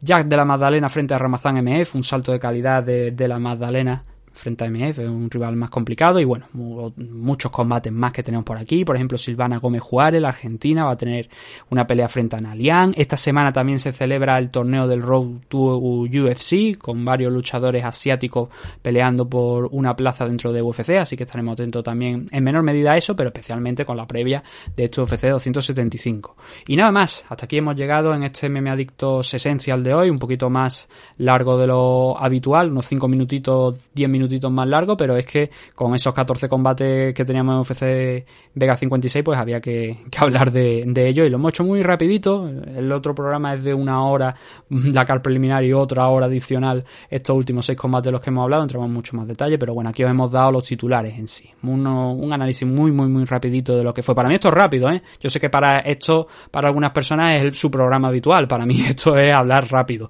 Jack de la Magdalena frente a Ramazan MF, un salto de calidad de, de la Magdalena frente a MF, un rival más complicado y bueno, muchos combates más que tenemos por aquí. Por ejemplo, Silvana Gómez Juárez, la argentina, va a tener una pelea frente a Nalian. Esta semana también se celebra el torneo del Road to UFC con varios luchadores asiáticos peleando por una plaza dentro de UFC, así que estaremos atentos también en menor medida a eso, pero especialmente con la previa de este UFC 275. Y nada más, hasta aquí hemos llegado en este Meme Adictos Essential de hoy, un poquito más largo de lo habitual, unos 5 minutitos, 10 minutos más largo, pero es que con esos 14 combates que teníamos en UFC Vega 56, pues había que, hablar de, ello y lo hemos hecho muy rapidito. El otro programa es de una hora, la car preliminar y otra hora adicional, estos últimos seis combates de los que hemos hablado, entramos en mucho más detalle, pero bueno, aquí os hemos dado los titulares en sí. un análisis muy, muy, muy rapidito de lo que fue. Para mí esto es rápido, ¿eh? Yo sé que para esto, para algunas personas es su programa habitual, para mí *laughs* esto es hablar rápido.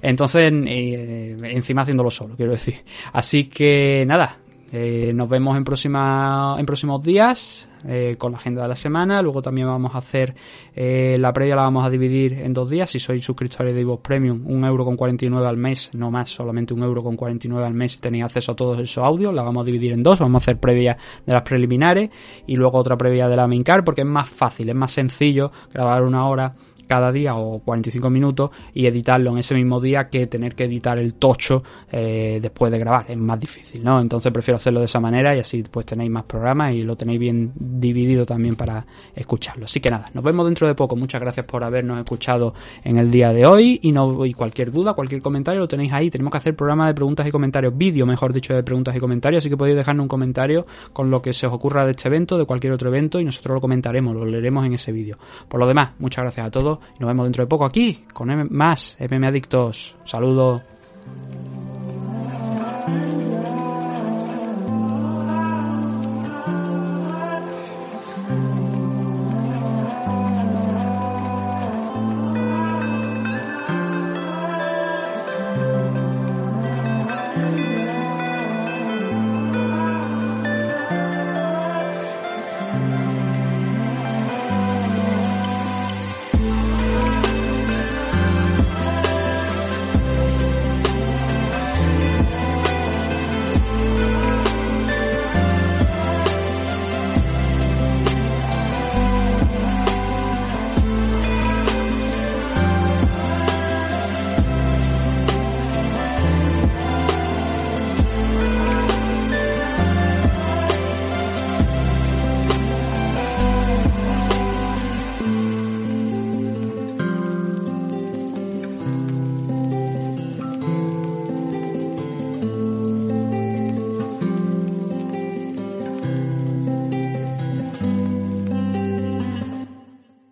Entonces, eh, encima haciéndolo solo, quiero decir. Así que nada, eh, nos vemos en, próxima, en próximos días eh, con la agenda de la semana. Luego también vamos a hacer eh, la previa, la vamos a dividir en dos días. Si sois suscriptores de Ivo Premium, un euro con 49 al mes, no más, solamente un euro con 49 al mes tenéis acceso a todos esos audios. La vamos a dividir en dos. Vamos a hacer previa de las preliminares y luego otra previa de la main car porque es más fácil, es más sencillo grabar una hora cada día o 45 minutos y editarlo en ese mismo día que tener que editar el tocho eh, después de grabar. Es más difícil, ¿no? Entonces prefiero hacerlo de esa manera y así pues tenéis más programas y lo tenéis bien dividido también para escucharlo. Así que nada, nos vemos dentro de poco. Muchas gracias por habernos escuchado en el día de hoy y, no, y cualquier duda, cualquier comentario lo tenéis ahí. Tenemos que hacer programa de preguntas y comentarios, vídeo mejor dicho de preguntas y comentarios, así que podéis dejarnos un comentario con lo que se os ocurra de este evento, de cualquier otro evento y nosotros lo comentaremos, lo leeremos en ese vídeo. Por lo demás, muchas gracias a todos nos vemos dentro de poco aquí con más MM Adictos. Saludos.